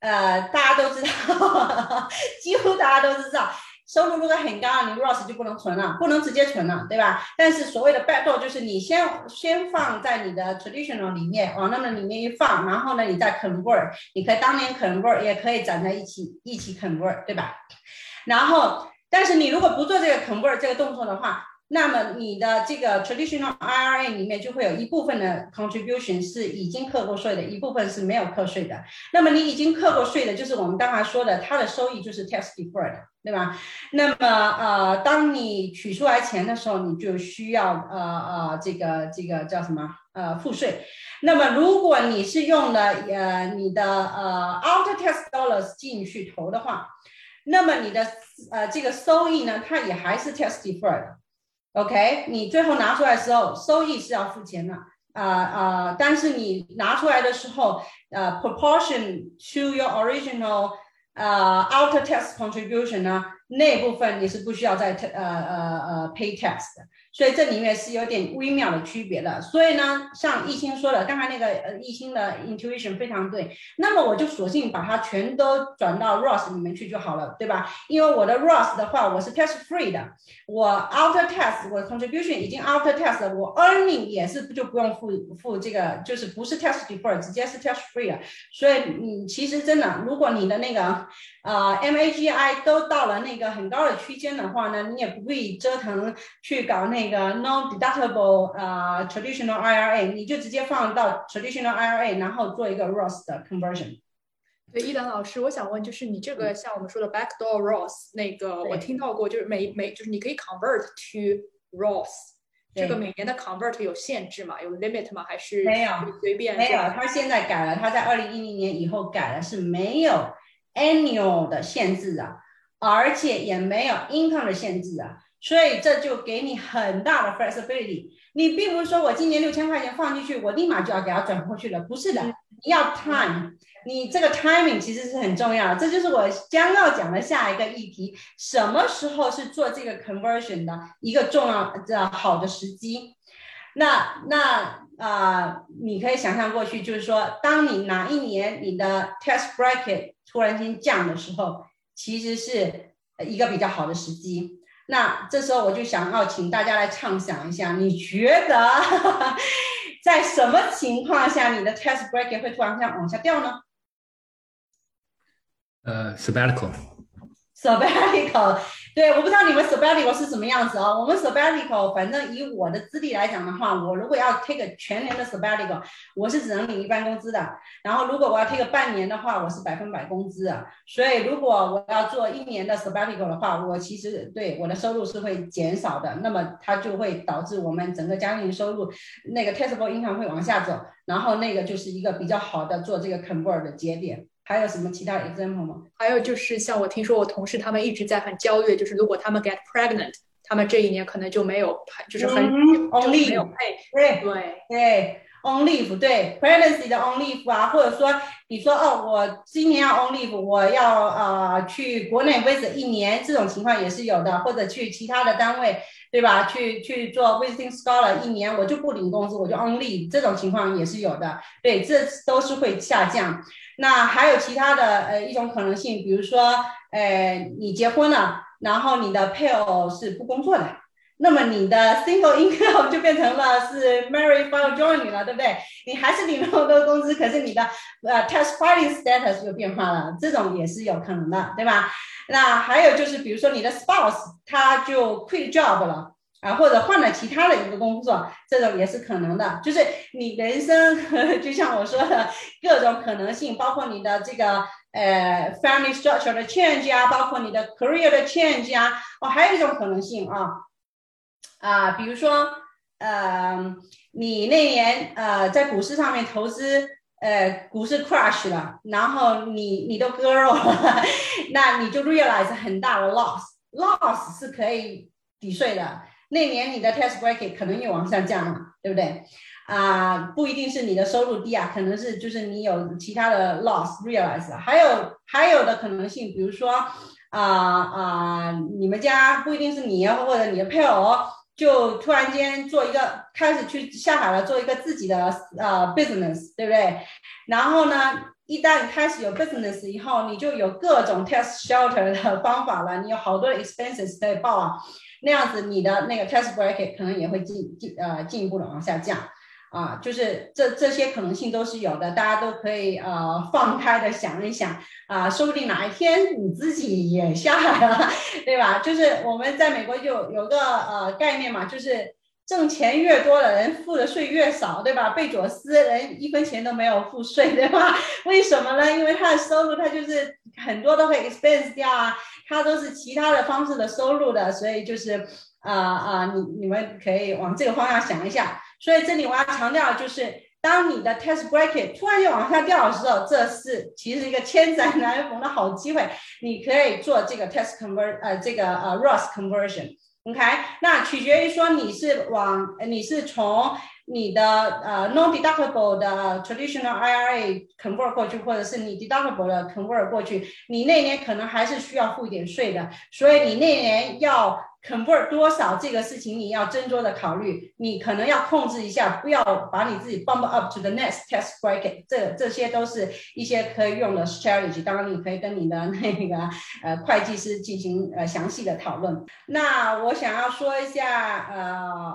呃，大家都知道，几乎大家都知道。收入如果很高，你 Ross 就不能存了，不能直接存了，对吧？但是所谓的 backdoor 就是你先先放在你的 traditional 里面，往那么里面一放，然后呢，你再 convert，你可以当年 convert，也可以攒在一起一起 convert，对吧？然后，但是你如果不做这个 convert 这个动作的话，那么你的这个 traditional IRA 里面就会有一部分的 contribution 是已经课过税的，一部分是没有课税的。那么你已经课过税的，就是我们刚才说的，它的收益就是 tax deferred，对吧？那么呃，当你取出来钱的时候，你就需要呃呃这个这个叫什么呃付税。那么如果你是用了呃你的呃 after tax dollars 进去投的话，那么你的呃这个收益呢，它也还是 tax deferred。OK，你最后拿出来的时候，收益是要付钱的，啊啊，但是你拿出来的时候，呃，proportion to your original，呃 outer tax contribution 呢，那部分你是不需要再呃呃呃 pay tax 的。所以这里面是有点微妙的区别的。所以呢，像易清说的，刚才那个呃易清的 intuition 非常对。那么我就索性把它全都转到 ROS 里面去就好了，对吧？因为我的 ROS 的话，我是 test free 的，我 after test，我 contribution 已经 after tax 了，我 earning 也是就不用付付这个，就是不是 test deferred，直接是 test free 了。所以你其实真的，如果你的那个呃 MAGI 都到了那个很高的区间的话呢，你也不必折腾去搞那。个 non-deductible 啊 traditional IRA，你就直接放到 traditional IRA，然后做一个 Roth 的 conversion。对，一兰老师，我想问，就是你这个像我们说的 backdoor Roth，那个我听到过，就是每每就是你可以 convert to Roth，这个每年的 convert 有限制吗？有 limit 吗？还是没有随便？没有，他现在改了，他在二零一零年以后改了，是没有 annual 的限制啊，而且也没有 income 的限制啊。所以这就给你很大的 flexibility。你并不是说我今年六千块钱放进去，我立马就要给它转过去了，不是的，你要 time。你这个 timing 其实是很重要，这就是我将要讲的下一个议题：什么时候是做这个 conversion 的一个重要的好的时机？那那啊，你可以想象过去，就是说，当你哪一年你的 test bracket 突然间降的时候，其实是一个比较好的时机。那这时候我就想要请大家来畅想一下，你觉得 在什么情况下你的 test bracket 会突然间往下掉呢？呃，sabbatical。sabbatical。对，我不知道你们 sabbatical 是什么样子啊？我们 sabbatical，反正以我的资历来讲的话，我如果要 take 全年的 sabbatical，我是只能领一半工资的。然后如果我要 take 半年的话，我是百分百工资。所以如果我要做一年的 sabbatical 的话，我其实对我的收入是会减少的。那么它就会导致我们整个家庭收入那个 taxable income 会往下走，然后那个就是一个比较好的做这个 convert 的节点。还有什么其他 example 吗？还有就是像我听说我同事他们一直在很焦虑，就是如果他们 get pregnant，他们这一年可能就没有，就是很 on leave 没有 pay。对对对，on leave 对 pregnancy 的 on leave 啊，或者说你说哦，我今年要 on leave，我要呃去国内 visit 一年，这种情况也是有的，或者去其他的单位，对吧？去去做 visiting scholar 一年，我就不领工资，我就 on leave，这种情况也是有的。对，这都是会下降。那还有其他的呃一种可能性，比如说，呃，你结婚了，然后你的配偶是不工作的，那么你的 single income 就变成了是 married file joining 了，对不对？你还是领那么多工资，可是你的呃 tax filing status 就变化了，这种也是有可能的，对吧？那还有就是，比如说你的 spouse 他就 quit job 了。啊，或者换了其他的一个工作，这种也是可能的。就是你人生，就像我说的各种可能性，包括你的这个呃 family structure 的 change 啊，包括你的 career 的 change 啊。哦，还有一种可能性啊，啊，比如说呃，你那年呃在股市上面投资，呃，股市 crash 了，然后你你都割肉了，那你就 realize 很大的 loss，loss 是可以抵税的。那年你的 tax bracket 可能又往下降了，对不对？啊，不一定是你的收入低啊，可能是就是你有其他的 loss realize。还有还有的可能性，比如说啊啊，你们家不一定是你或者你的配偶，就突然间做一个开始去下海了，做一个自己的呃 business，对不对？然后呢，一旦开始有 business 以后，你就有各种 tax shelter 的方法了，你有好多 expenses 可以报啊，那样子你的那个 tax bracket 可能也会进进呃进一步的往下降。啊，就是这这些可能性都是有的，大家都可以呃放开的想一想啊，说不定哪一天你自己也下来了，对吧？就是我们在美国就有个呃概念嘛，就是挣钱越多的人付的税越少，对吧？贝佐斯人一分钱都没有付税，对吧？为什么呢？因为他的收入他就是很多都会 expense 掉啊，它都是其他的方式的收入的，所以就是啊啊，你你们可以往这个方向想一下。所以这里我要强调，就是当你的 test bracket 突然就往下掉的时候，这是其实一个千载难逢的好机会，你可以做这个 test convert 呃这个呃 Roth conversion，OK？那取决于说你是往你是从你的呃 non deductible 的 traditional IRA convert 过去，或者是你 deductible 的 convert 过去，你那年可能还是需要付一点税的，所以你那年要。convert 多少这个事情你要斟酌的考虑，你可能要控制一下，不要把你自己 bump up to the next test bracket，这这些都是一些可以用的 strategy。当然，你可以跟你的那个呃会计师进行呃详细的讨论。那我想要说一下，呃，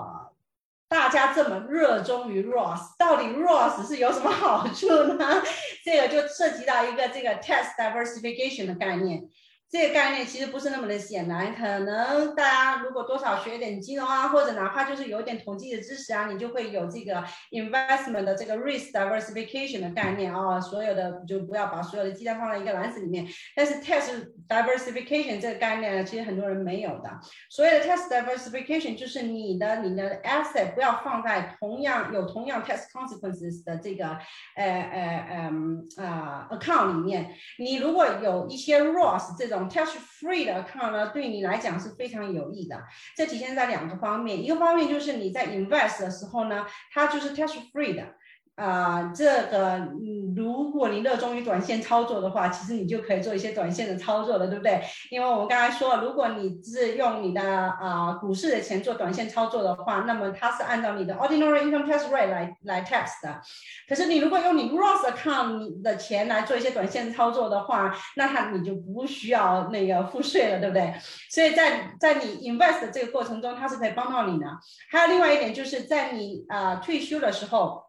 大家这么热衷于 ROS，到底 ROS 是有什么好处呢？这个就涉及到一个这个 test diversification 的概念。这个概念其实不是那么的显然，可能大家如果多少学一点金融啊，或者哪怕就是有点统计的知识啊，你就会有这个 investment 的这个 risk diversification 的概念啊。所有的就不要把所有的鸡蛋放在一个篮子里面。但是 test diversification 这个概念呢，其实很多人没有的。所谓的 test diversification 就是你的你的 asset 不要放在同样有同样 test consequences 的这个呃呃嗯啊 account 里面。你如果有一些 Roth 这种 Touch free 的 account 呢，对你来讲是非常有益的。这体现在两个方面，一个方面就是你在 invest 的时候呢，它就是 touch free 的。啊，这个，嗯，如果你热衷于短线操作的话，其实你就可以做一些短线的操作了，对不对？因为我们刚才说，如果你是用你的啊股市的钱做短线操作的话，那么它是按照你的 ordinary income tax rate 来来 tax 的。可是你如果用你 Roth account 的钱来做一些短线操作的话，那它你就不需要那个付税了，对不对？所以在在你 invest 的这个过程中，它是可以帮到你的。还有另外一点，就是在你啊退休的时候。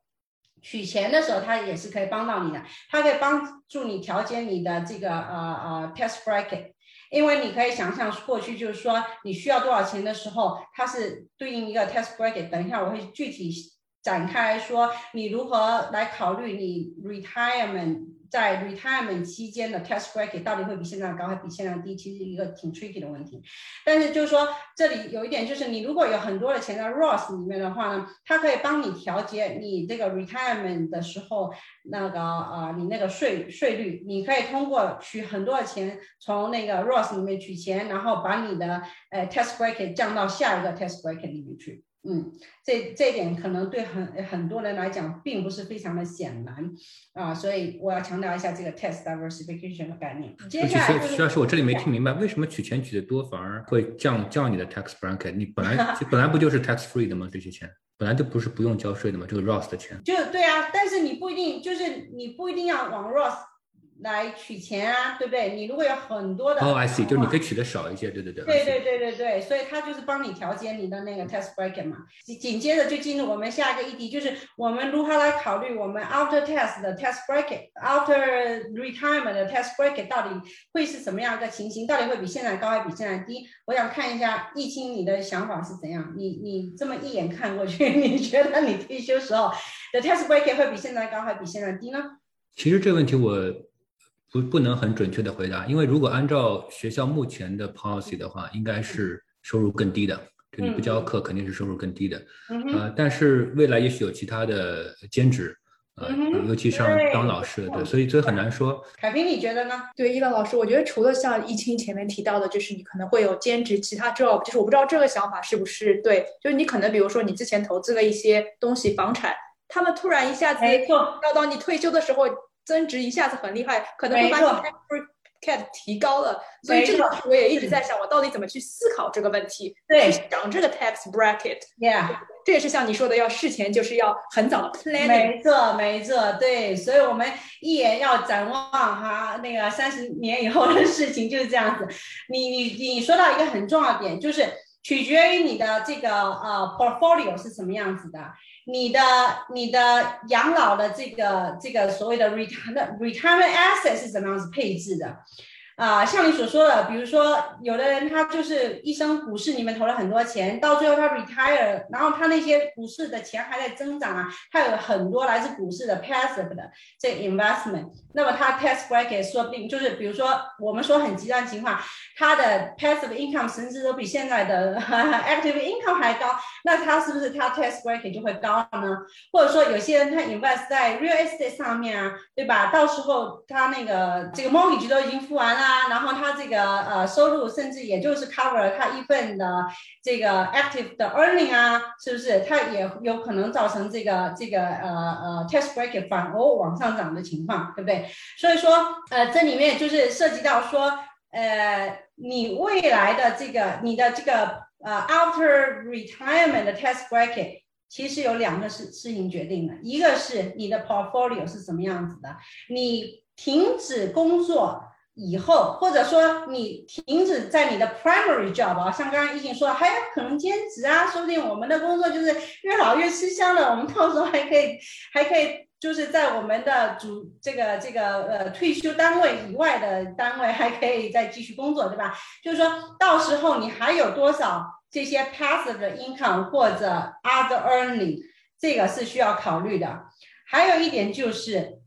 取钱的时候，它也是可以帮到你的，它可以帮助你调节你的这个呃呃 tax bracket，因为你可以想象过去就是说你需要多少钱的时候，它是对应一个 test bracket。等一下我会具体展开来说你如何来考虑你 retirement。在 retirement 期间的 tax bracket 到底会比现在高还比现在低？其实一个挺 tricky 的问题。但是就是说，这里有一点就是，你如果有很多的钱在 Roth 里面的话呢，它可以帮你调节你这个 retirement 的时候那个呃你那个税税率。你可以通过取很多的钱从那个 Roth 里面取钱，然后把你的呃 tax bracket 降到下一个 tax bracket 里面去。嗯，这这一点可能对很很多人来讲并不是非常的显然啊，所以我要强调一下这个 tax diversification 的概念。接下来，徐老师，我这里没听明白，为什么取钱取的多反而会降降你的 tax bracket？你本来本来不就是 tax free 的吗？这些钱本来就不是不用交税的吗？这个 Roth 的钱就对啊，但是你不一定就是你不一定要往 Roth。来取钱啊，对不对？你如果有很多的哦，I see，就是你可以取的少一些，对对对。对对对对对，所以它就是帮你调节你的那个 test bracket 嘛。紧紧接着就进入我们下一个议题，就是我们如何来考虑我们 after tax 的 test bracket，after retirement 的 test bracket 到底会是什么样一个情形？到底会比现在高还比现在低？我想看一下易清你的想法是怎样？你你这么一眼看过去，你觉得你退休时候的 test bracket 会比现在高还比现在低呢？其实这个问题我。不不能很准确的回答，因为如果按照学校目前的 policy 的话，应该是收入更低的。就你不教课，肯定是收入更低的。呃，但是未来也许有其他的兼职，呃，尤其像当老师，对，所以所以很难说。凯平，你觉得呢？对，伊朗老师，我觉得除了像易清前面提到的，就是你可能会有兼职其他 job，就是我不知道这个想法是不是对，就是你可能比如说你之前投资了一些东西，房产，他们突然一下子要到你退休的时候。增值一下子很厉害，可能会把你 cat 提高了，所以这个我也一直在想，我到底怎么去思考这个问题，对，想这个 tax bracket，yeah，这也是像你说的，要事前就是要很早的 planning，没错没错，对，所以我们一眼要展望哈，那个三十年以后的事情就是这样子。你你你说到一个很重要的点，就是取决于你的这个呃 portfolio 是什么样子的。你的你的养老的这个这个所谓的 retirement retirement asset 是怎么样子配置的？啊，像你所说的，比如说有的人他就是一生股市里面投了很多钱，到最后他 retire，然后他那些股市的钱还在增长啊，他有很多来自股市的 passive 的这 investment，那么他 tax bracket 说不定就是比如说我们说很极端情况，他的 passive income 甚至都比现在的 active income 还高，那他是不是他 tax bracket 就会高呢？或者说有些人他 invest 在 real estate 上面啊，对吧？到时候他那个这个 mortgage 都已经付完了。啊，然后他这个呃收入甚至也就是 cover 他一份的这个 active 的 earning 啊，是不是？他也有可能造成这个这个呃呃 tax bracket 反而往上涨的情况，对不对？所以说呃这里面就是涉及到说呃你未来的这个你的这个呃 after retirement 的 tax bracket 其实有两个事事情决定的，一个是你的 portfolio 是什么样子的，你停止工作。以后，或者说你停止在你的 primary job 啊，像刚刚已经说，还有可能兼职啊，说不定我们的工作就是越老越吃香的，我们到时候还可以，还可以就是在我们的主这个这个呃退休单位以外的单位还可以再继续工作，对吧？就是说到时候你还有多少这些 passive income 或者 other earning，这个是需要考虑的。还有一点就是。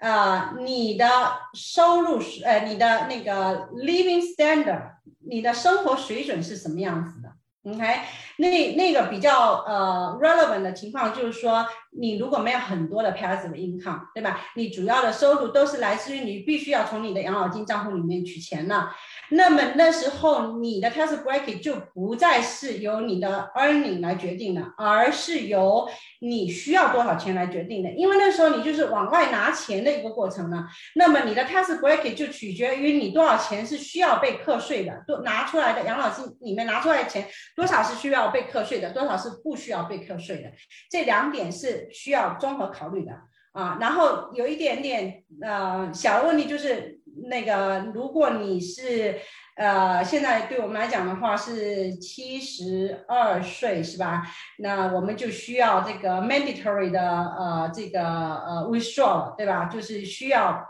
呃，你的收入是呃，你的那个 living standard，你的生活水准是什么样子的？OK，那那个比较呃 relevant 的情况就是说，你如果没有很多的 passive income，对吧？你主要的收入都是来自于你必须要从你的养老金账户里面取钱的。那么那时候你的 tax bracket 就不再是由你的 earning 来决定的，而是由你需要多少钱来决定的。因为那时候你就是往外拿钱的一个过程了。那么你的 tax bracket 就取决于你多少钱是需要被课税的，多拿出来的养老金里面拿出来的钱多少是需要被课税的，多少是不需要被课税的。这两点是需要综合考虑的啊。然后有一点点呃小问题就是。那个，如果你是呃，现在对我们来讲的话是七十二岁是吧？那我们就需要这个 mandatory 的呃这个呃 withdraw 对吧？就是需要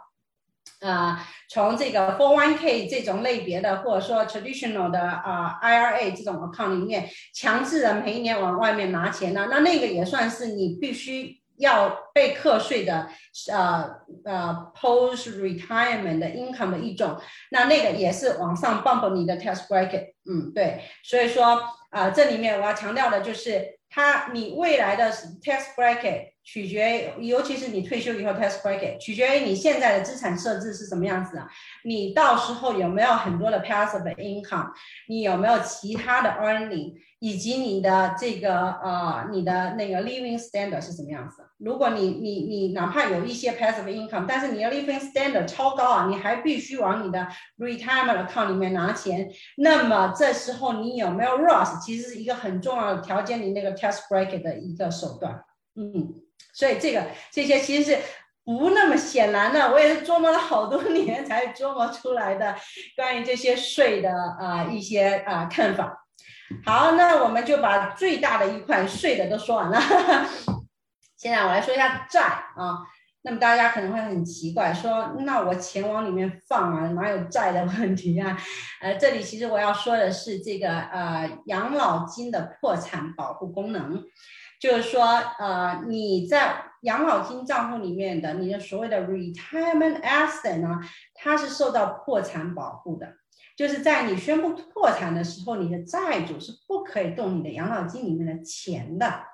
啊从这个 f o r one k 这种类别的，或者说 traditional 的啊 IRA 这种 account 里面强制的每一年往外面拿钱呢？那那个也算是你必须。要被课税的，呃呃，post retirement 的 income 的一种，那那个也是往上 bump 你的 tax bracket，嗯，对，所以说啊，这里面我要强调的就是，它你未来的 tax bracket 取决于，尤其是你退休以后 tax bracket 取决于你现在的资产设置是什么样子啊，你到时候有没有很多的 passive income，你有没有其他的 earning。以及你的这个呃，你的那个 living standard 是什么样子？如果你你你哪怕有一些 passive income，但是你的 living standard 超高啊，你还必须往你的 retirement account 里面拿钱，那么这时候你有没有 r o s s 其实是一个很重要的条件，你那个 tax bracket 的一个手段。嗯，所以这个这些其实是不那么显然的，我也是琢磨了好多年才琢磨出来的关于这些税的啊一些啊看法。好，那我们就把最大的一块税的都说完了。现在我来说一下债啊。那么大家可能会很奇怪，说那我钱往里面放啊，哪有债的问题啊？呃，这里其实我要说的是这个呃养老金的破产保护功能，就是说呃你在养老金账户里面的你的所谓的 retirement asset 呢，它是受到破产保护的。就是在你宣布破产的时候，你的债主是不可以动你的养老金里面的钱的。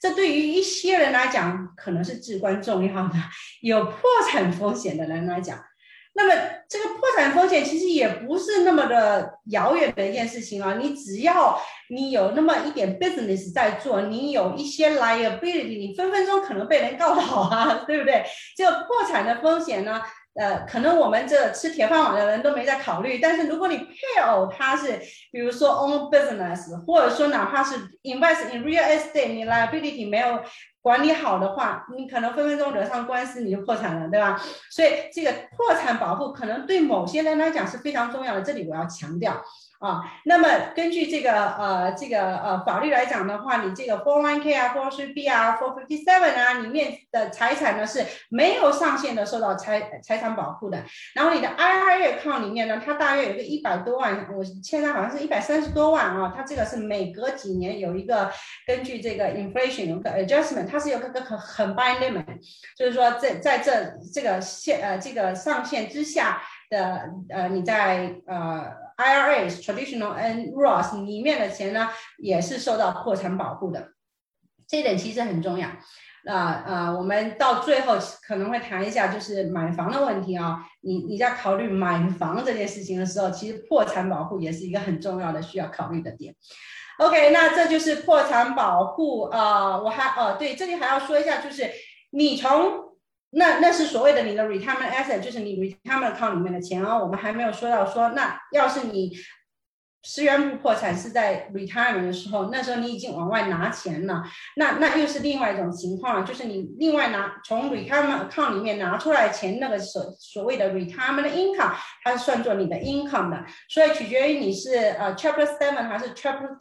这对于一些人来讲，可能是至关重要的。有破产风险的人来讲，那么这个破产风险其实也不是那么的遥远的一件事情啊。你只要你有那么一点 business 在做，你有一些 liability，你分分钟可能被人告倒啊，对不对？这个破产的风险呢？呃，可能我们这吃铁饭碗的人都没在考虑，但是如果你配偶他是，比如说 own business，或者说哪怕是 invest in real estate，你 liability 没有管理好的话，你可能分分钟惹上官司你就破产了，对吧？所以这个破产保护可能对某些人来讲是非常重要的，这里我要强调。啊，那么根据这个呃这个呃法律来讲的话，你这个 four one k 啊，four three b 啊，four fifty seven 啊里面的财产呢是没有上限的受到财财产保护的。然后你的 IRA account 里面呢，它大约有个一百多万，我现在好像是一百三十多万啊。它这个是每隔几年有一个根据这个 inflation 有个 adjustment，它是有个个很很 by limit，就是说在在这这个限呃这个上限之下的呃你在呃。IRAs traditional and Roth 里面的钱呢，也是受到破产保护的，这点其实很重要。啊啊，我们到最后可能会谈一下，就是买房的问题啊。你你在考虑买房这件事情的时候，其实破产保护也是一个很重要的需要考虑的点。OK，那这就是破产保护啊。我还哦，对，这里还要说一下，就是你从。那那是所谓的你的 retirement asset，就是你 retirement account 里面的钱啊。我们还没有说到说，那要是你失源不破产是在 retirement 的时候，那时候你已经往外拿钱了，那那又是另外一种情况，就是你另外拿从 retirement account 里面拿出来钱，那个所所谓的 retirement income，它是算作你的 income 的，所以取决于你是呃 chapter seven 还是 chapter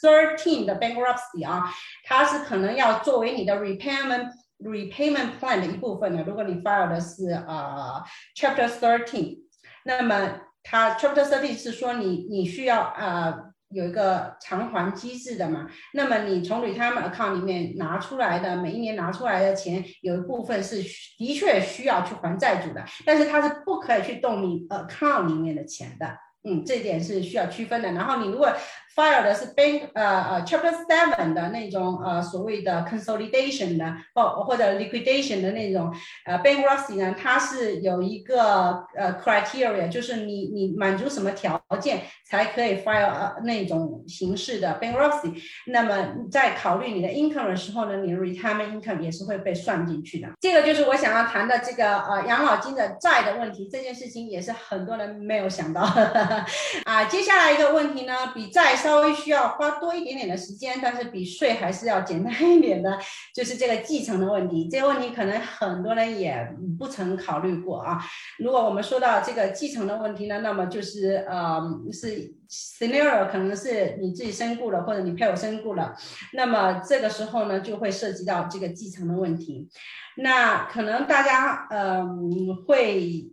thirteen 的 bankruptcy 啊，它是可能要作为你的 repayment。Repayment plan 的一部分呢，如果你 file 的是呃 Chapter Thirteen，那么它 Chapter Thirteen 是说你你需要呃有一个偿还机制的嘛，那么你从 retirement account 里面拿出来的每一年拿出来的钱，有一部分是的确需要去还债主的，但是它是不可以去动你 account 里面的钱的，嗯，这点是需要区分的。然后你如果 file 的是 bank 呃呃 chapter seven 的那种呃所谓的 consolidation 的或或者 liquidation 的那种呃 bankruptcy 呢，它是有一个呃 criteria，就是你你满足什么条件才可以 file 呃那种形式的 bankruptcy。那么在考虑你的 income 的时候呢，你的 retirement income 也是会被算进去的。这个就是我想要谈的这个呃养老金的债的问题，这件事情也是很多人没有想到 啊。接下来一个问题呢，比债稍微需要花多一点点的时间，但是比税还是要简单一点的，就是这个继承的问题。这个问题可能很多人也不曾考虑过啊。如果我们说到这个继承的问题呢，那么就是呃是 scenario 可能是你自己身故了，或者你配偶身故了，那么这个时候呢就会涉及到这个继承的问题。那可能大家嗯会。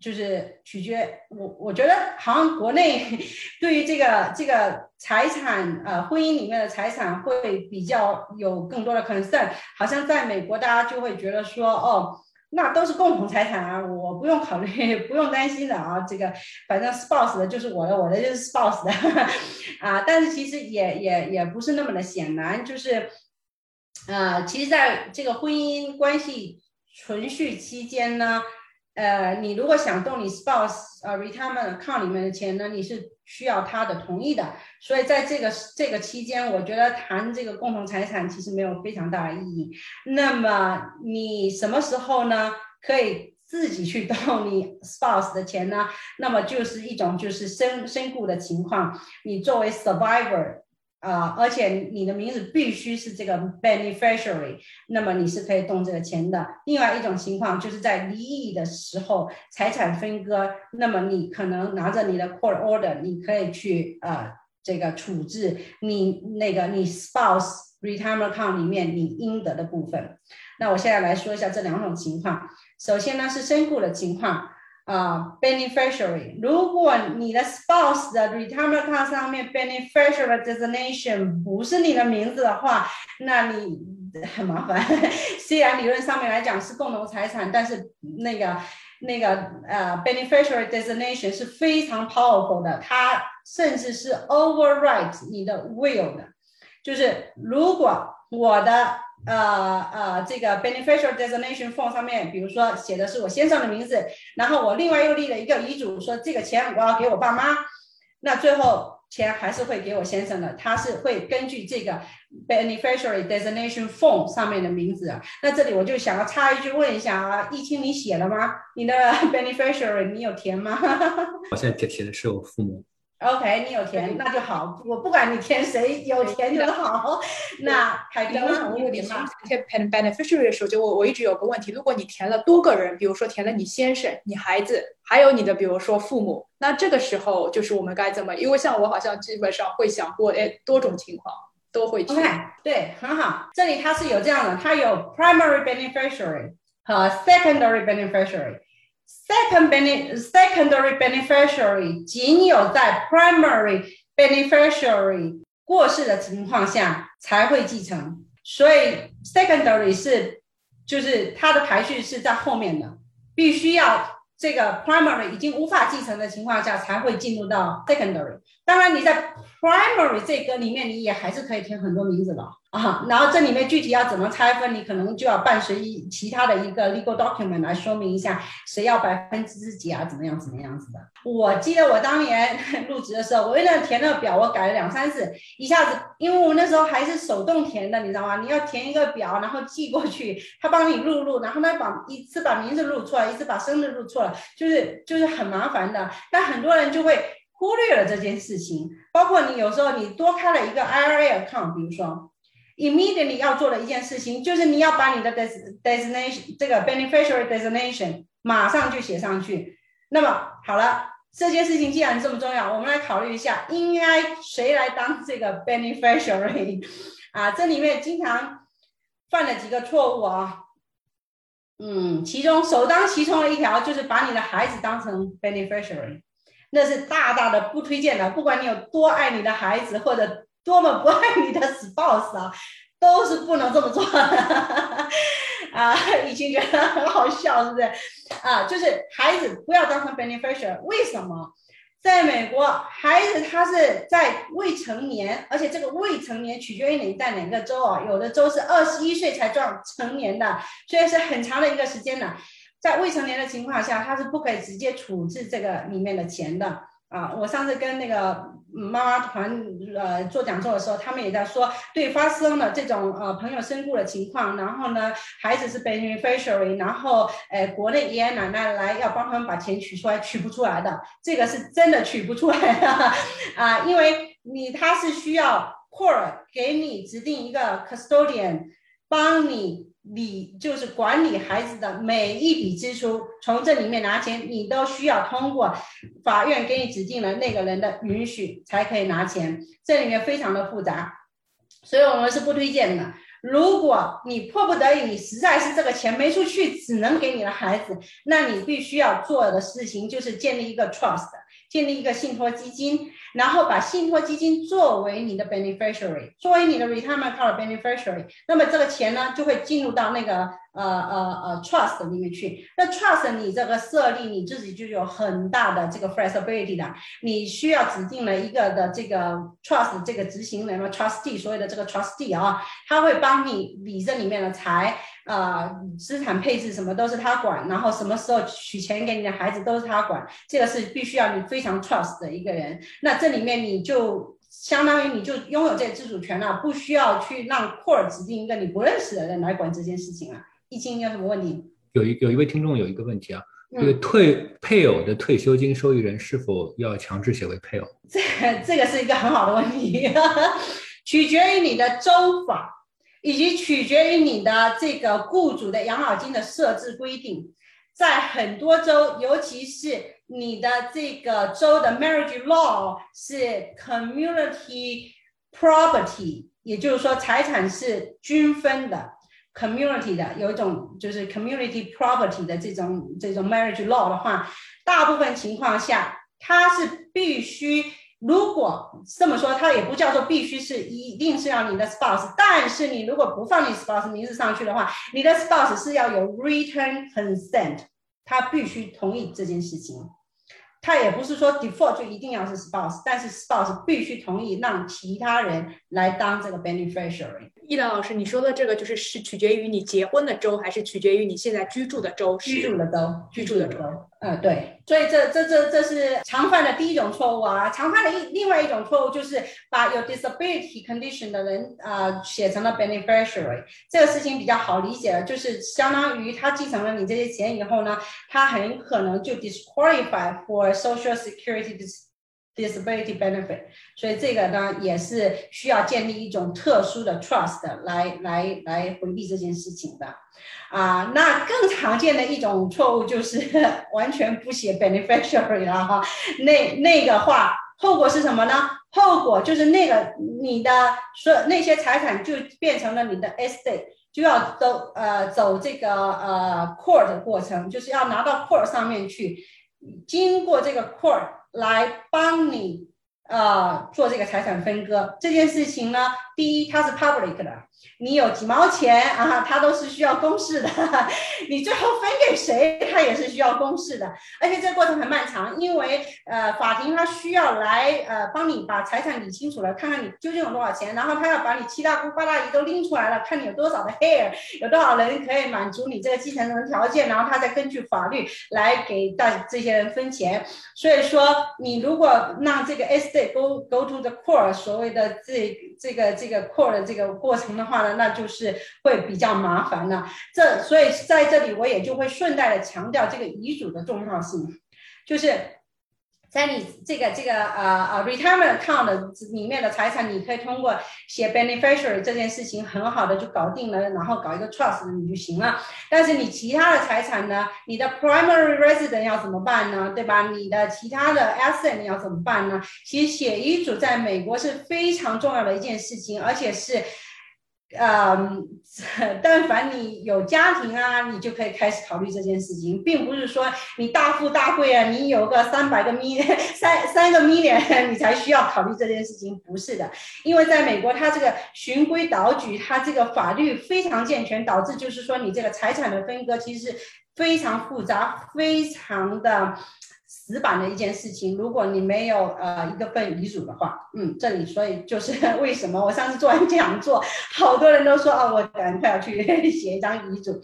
就是取决我，我觉得好像国内对于这个这个财产，呃，婚姻里面的财产会比较有更多的 concern。好像在美国，大家就会觉得说，哦，那都是共同财产啊，我不用考虑，不用担心的啊，这个反正 spouse 的就是我的，我的就是 spouse 的 啊。但是其实也也也不是那么的显然，就是，呃，其实在这个婚姻关系存续期间呢。呃，你如果想动你 spouse 呃 retirement account 里面的钱呢，你是需要他的同意的。所以在这个这个期间，我觉得谈这个共同财产其实没有非常大的意义。那么你什么时候呢可以自己去动你 spouse 的钱呢？那么就是一种就是身身故的情况，你作为 survivor。啊，而且你的名字必须是这个 beneficiary，那么你是可以动这个钱的。另外一种情况就是在离异的时候，财产分割，那么你可能拿着你的 court order，你可以去呃这个处置你那个你 spouse retirement account 里面你应得的部分。那我现在来说一下这两种情况。首先呢是身故的情况。啊，beneficiary，如果你的 spouse 的 retirement account 上面 beneficiary designation 不是你的名字的话，那你很麻烦。虽然理论上面来讲是共同财产，但是那个那个呃 beneficiary designation 是非常 powerful 的，它甚至是 override 你的 will 的，就是如果我的呃呃，这个 beneficial designation form 上面，比如说写的是我先生的名字，然后我另外又立了一个遗嘱，说这个钱我要给我爸妈。那最后钱还是会给我先生的，他是会根据这个 beneficiary designation form 上面的名字。那这里我就想要插一句问一下啊，易清你写了吗？你的 beneficiary 你有填吗？我现在填写的是我父母。OK，你有填那就好，我不管你填谁有填就好。那凯迪呢？我问你嘛，填 beneficiary 的时候，就我我一直有个问题，如果你填了多个人，比如说填了你先生、你孩子，还有你的比如说父母，那这个时候就是我们该怎么？因为像我好像基本上会想过，哎，多种情况都会填。对，很好。这里它是有这样的，它有 primary beneficiary 和 secondary beneficiary。Second bene secondary beneficiary 仅有在 primary beneficiary 过世的情况下才会继承，所以 secondary 是就是它的排序是在后面的，必须要这个 primary 已经无法继承的情况下才会进入到 secondary。当然你在 primary 这个里面你也还是可以填很多名字的。啊，然后这里面具体要怎么拆分，你可能就要伴随一其他的一个 legal document 来说明一下，谁要百分之几啊，怎么样怎么样子的。我记得我当年入职的时候，我为了填那个表，我改了两三次，一下子，因为我那时候还是手动填的，你知道吗？你要填一个表，然后寄过去，他帮你录入，然后呢把一次把名字录错了，一次把生日录错了，就是就是很麻烦的。但很多人就会忽略了这件事情，包括你有时候你多开了一个 IRA account，比如说。immediately 要做的一件事情就是你要把你的 designation 这个 beneficiary designation 马上就写上去。那么好了，这件事情既然这么重要，我们来考虑一下，应该谁来当这个 beneficiary 啊？这里面经常犯了几个错误啊。嗯，其中首当其冲的一条就是把你的孩子当成 beneficiary，那是大大的不推荐的。不管你有多爱你的孩子，或者多么不爱你的 spouse 啊，都是不能这么做的 啊！已经觉得很好笑，是不是？啊，就是孩子不要当成 beneficiary。为什么？在美国，孩子他是在未成年，而且这个未成年取决于你在哪个州啊？有的州是二十一岁才撞成年的，所以是很长的一个时间的。在未成年的情况下，他是不可以直接处置这个里面的钱的。啊，我上次跟那个妈妈团呃做讲座的时候，他们也在说，对发生了这种呃朋友身故的情况，然后呢，孩子是 beneficiary，然后呃国内爷爷奶奶来要帮他们把钱取出来，取不出来的，这个是真的取不出来的啊，因为你他是需要 court 给你指定一个 custodian 帮你。你就是管理孩子的每一笔支出，从这里面拿钱，你都需要通过法院给你指定的那个人的允许才可以拿钱，这里面非常的复杂，所以我们是不推荐的。如果你迫不得已，你实在是这个钱没出去，只能给你的孩子，那你必须要做的事情就是建立一个 trust，建立一个信托基金。然后把信托基金作为你的 beneficiary，作为你的 retirement account beneficiary，那么这个钱呢就会进入到那个呃呃呃 trust 里面去。那 trust 你这个设立你自己就有很大的这个 flexibility 的，你需要指定了一个的这个 trust 这个执行人嘛 trustee，所有的这个 trustee 啊，他会帮你理这里面的财。啊，资产配置什么都是他管，然后什么时候取钱给你的孩子都是他管，这个是必须要你非常 trust 的一个人。那这里面你就相当于你就拥有这自主权了，不需要去让 court 指定一个你不认识的人来管这件事情啊。易清有什么问题？有一有一位听众有一个问题啊，这个退配偶的退休金受益人是否要强制写为配偶？这这个是一个很好的问题，取决于你的州法。以及取决于你的这个雇主的养老金的设置规定，在很多州，尤其是你的这个州的 marriage law 是 community property，也就是说财产是均分的，community 的有一种就是 community property 的这种这种 marriage law 的话，大部分情况下它是必须。如果这么说，它也不叫做必须是一定是要你的 spouse，但是你如果不放你 spouse 名字上去的话，你的 spouse 是要有 written consent，他必须同意这件事情。他也不是说 default 就一定要是 spouse，但是 spouse 必须同意让其他人来当这个 beneficiary。易兰老师，你说的这个就是是取决于你结婚的州，还是取决于你现在居住的州？居住的州，居住的州。嗯，对。所以这这这这是常犯的第一种错误啊，常犯的一另外一种错误就是把有 disability condition 的人啊写成了 beneficiary，这个事情比较好理解了，就是相当于他继承了你这些钱以后呢，他很可能就 disqualify for social security disability benefit，所以这个呢也是需要建立一种特殊的 trust 来来来回避这件事情的。啊，那更常见的一种错误就是 完全不写 beneficiary 了哈，那那个话后果是什么呢？后果就是那个你的所那些财产就变成了你的 estate，就要走呃走这个呃 court 的过程，就是要拿到 court 上面去，经过这个 court 来帮你呃做这个财产分割。这件事情呢，第一它是 public 的。你有几毛钱啊？它都是需要公示的。你最后分给谁，它也是需要公示的。而且这个过程很漫长，因为呃，法庭它需要来呃帮你把财产理清楚了，看看你究竟有多少钱，然后他要把你七大姑八大姨都拎出来了，看你有多少的 hair，有多少人可以满足你这个继承人的条件，然后他再根据法律来给大这些人分钱。所以说，你如果让这个 estate go go to the court，所谓的这这个这个 core 的这个过程的？话呢，那就是会比较麻烦了。这所以在这里我也就会顺带的强调这个遗嘱的重要性，就是在你这个这个呃呃 retirement account 里面的财产，你可以通过写 beneficiary 这件事情很好的就搞定了，然后搞一个 trust 你就行了。但是你其他的财产呢，你的 primary resident 要怎么办呢？对吧？你的其他的 asset 你要怎么办呢？其实写遗嘱在美国是非常重要的一件事情，而且是。嗯，但凡你有家庭啊，你就可以开始考虑这件事情，并不是说你大富大贵啊，你有个三百个 million 三三个 million 你才需要考虑这件事情，不是的，因为在美国，它这个循规蹈矩，它这个法律非常健全，导致就是说你这个财产的分割其实是非常复杂，非常的。死板的一件事情，如果你没有呃一个份遗嘱的话，嗯，这里所以就是 为什么我上次做完讲座，好多人都说啊，我赶快要去 写一张遗嘱，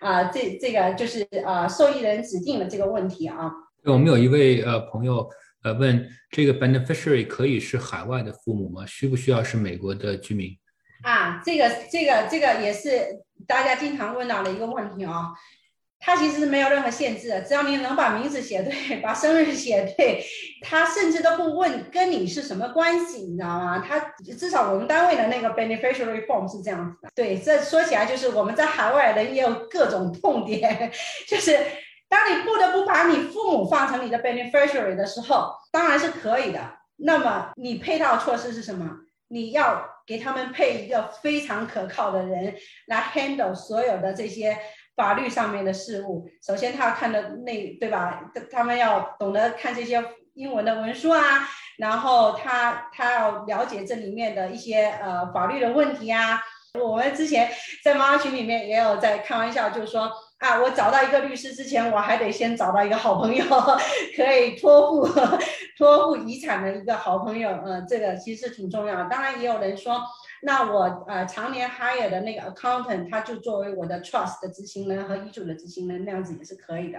啊，这这个就是啊受益人指定的这个问题啊。我们有一位呃朋友呃问，这个 beneficiary 可以是海外的父母吗？需不需要是美国的居民？啊，这个这个这个也是大家经常问到的一个问题啊。它其实是没有任何限制的，只要你能把名字写对，把生日写对，他甚至都不问跟你是什么关系，你知道吗？他至少我们单位的那个 beneficiary form 是这样子的。对，这说起来就是我们在海外人也有各种痛点，就是当你不得不把你父母放成你的 beneficiary 的时候，当然是可以的。那么你配套措施是什么？你要给他们配一个非常可靠的人来 handle 所有的这些。法律上面的事物，首先他要看的那对吧？他们要懂得看这些英文的文书啊，然后他他要了解这里面的一些呃法律的问题啊。我们之前在妈妈群里面也有在开玩笑，就是说啊，我找到一个律师之前，我还得先找到一个好朋友，可以托付 托付遗产的一个好朋友。嗯，这个其实挺重要。当然也有人说。那我呃常年 hire 的那个 accountant，他就作为我的 trust 的执行人和遗嘱的执行人，那样子也是可以的。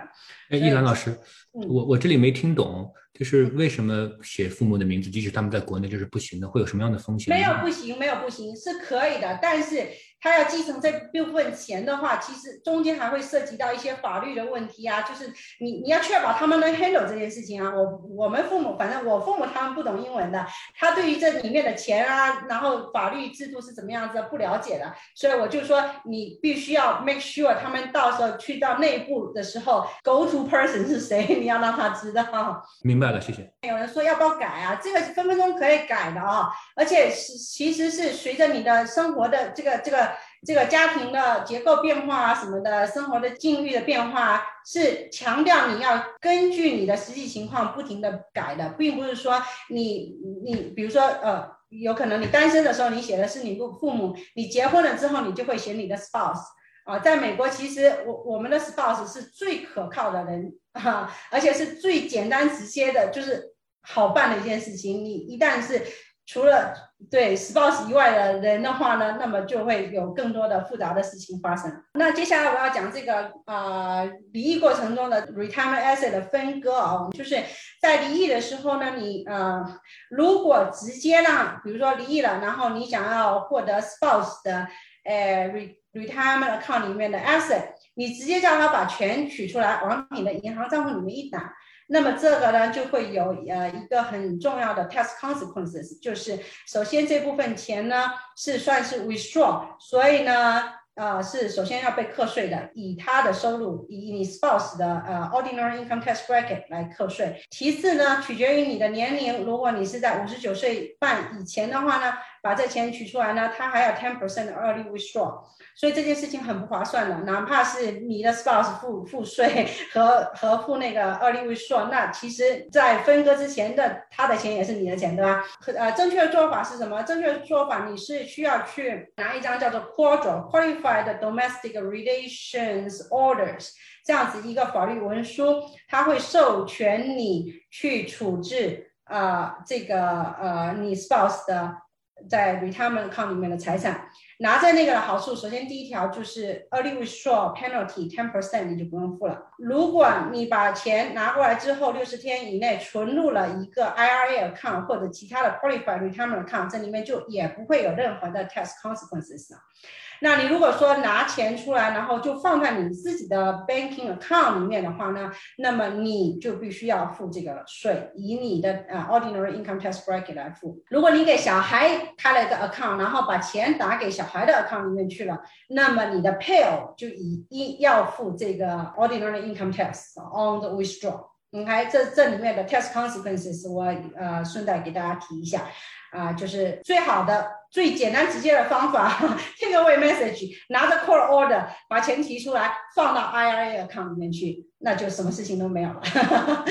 哎，一兰老师，我我这里没听懂，就是为什么写父母的名字，即使他们在国内就是不行的，会有什么样的风险？没有不行，没有不行，是可以的，但是。他要继承这部分钱的话，其实中间还会涉及到一些法律的问题啊，就是你你要确保他们能 handle 这件事情啊。我我们父母，反正我父母他们不懂英文的，他对于这里面的钱啊，然后法律制度是怎么样子不了解的，所以我就说你必须要 make sure 他们到时候去到内部的时候，go to person 是谁，你要让他知道。明白了，谢谢。有人说要不要改啊？这个分分钟可以改的啊，而且是其实是随着你的生活的这个这个。这个家庭的结构变化啊，什么的，生活的境遇的变化啊，是强调你要根据你的实际情况不停的改的，并不是说你你比如说呃，有可能你单身的时候你写的是你父父母，你结婚了之后你就会写你的 spouse 啊，在美国其实我我们的 spouse 是最可靠的人啊，而且是最简单直接的，就是好办的一件事情。你一旦是除了对 spouse 以外的人的话呢，那么就会有更多的复杂的事情发生。那接下来我要讲这个呃离异过程中的 retirement asset 的分割啊，就是在离异的时候呢，你呃如果直接让，比如说离异了，然后你想要获得 spouse 的呃 retirement account 里面的 asset，你直接叫他把钱取出来往你的银行账户里面一打。那么这个呢，就会有呃一个很重要的 tax consequences，就是首先这部分钱呢是算是 withdraw，所以呢，呃是首先要被课税的，以他的收入，以你 spouse 的呃 ordinary income tax bracket 来课税。其次呢，取决于你的年龄，如果你是在五十九岁半以前的话呢，把这钱取出来呢，他还要 ten percent 的 early withdraw。所以这件事情很不划算的，哪怕是你的 spouse 付付税和和付那个二利未税，那其实，在分割之前的他的钱也是你的钱，对吧？呃，正确的做法是什么？正确的做法，你是需要去拿一张叫做 q u a d r qualified Domestic Relations Orders 这样子一个法律文书，它会授权你去处置啊这个呃你 spouse 的在 retirement account 里面的财产。拿在那个的好处，首先第一条就是 early withdrawal penalty ten percent 你就不用付了。如果你把钱拿过来之后，六十天以内存入了一个 IRA account 或者其他的 qualified retirement account，这里面就也不会有任何的 tax consequences 了。那你如果说拿钱出来，然后就放在你自己的 banking account 里面的话呢，那么你就必须要付这个税，以你的呃 ordinary income tax bracket 来付。如果你给小孩开了一个 account，然后把钱打给小孩的 account 里面去了，那么你的配偶就以一要付这个 ordinary income tax on the withdrawal。你看这这里面的 tax consequences，我呃顺带给大家提一下。啊，就是最好的、最简单直接的方法，take away message，拿着 court order 把钱提出来放到 IRA account 里面去，那就什么事情都没有了。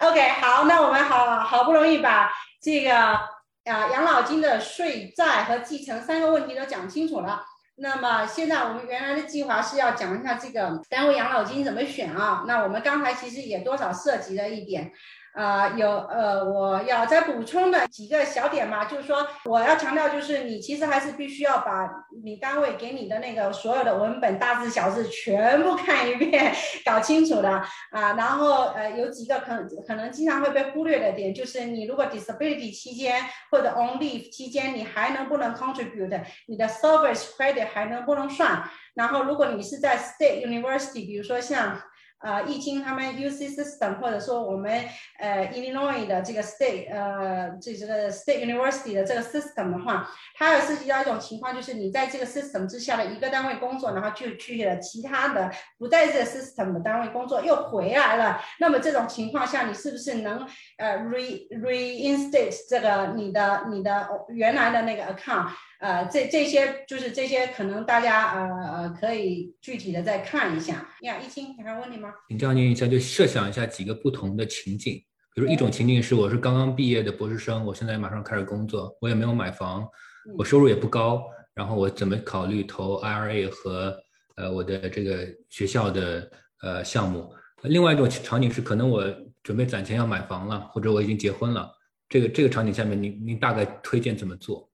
OK，好，那我们好好不容易把这个啊养老金的税债和继承三个问题都讲清楚了。那么现在我们原来的计划是要讲一下这个单位养老金怎么选啊？那我们刚才其实也多少涉及了一点。啊，有呃，我要再补充的几个小点嘛，就是说我要强调，就是你其实还是必须要把你单位给你的那个所有的文本大字小字全部看一遍，搞清楚的啊。然后呃，有几个可可能经常会被忽略的点，就是你如果 disability 期间或者 on leave 期间，你还能不能 contribute 你的 service credit 还能不能算？然后如果你是在 state university，比如说像。啊，易经他们 UC system，或者说我们呃 Illinois 的这个 state，呃，这这个 state university 的这个 system 的话，它有涉及到一种情况，就是你在这个 system 之下的一个单位工作，然后就去了其他的不在这个 system 的单位工作，又回来了。那么这种情况下，你是不是能呃 re reinstate 这个你的你的原来的那个 account？呃，这这些就是这些，可能大家呃呃可以具体的再看一下。呀，一清，你还有问题吗？请教您一下，就设想一下几个不同的情景，比如一种情景是我是刚刚毕业的博士生，我现在马上开始工作，我也没有买房，我收入也不高，然后我怎么考虑投 IRA 和呃我的这个学校的呃项目？另外一种场景是，可能我准备攒钱要买房了，或者我已经结婚了，这个这个场景下面，您您大概推荐怎么做？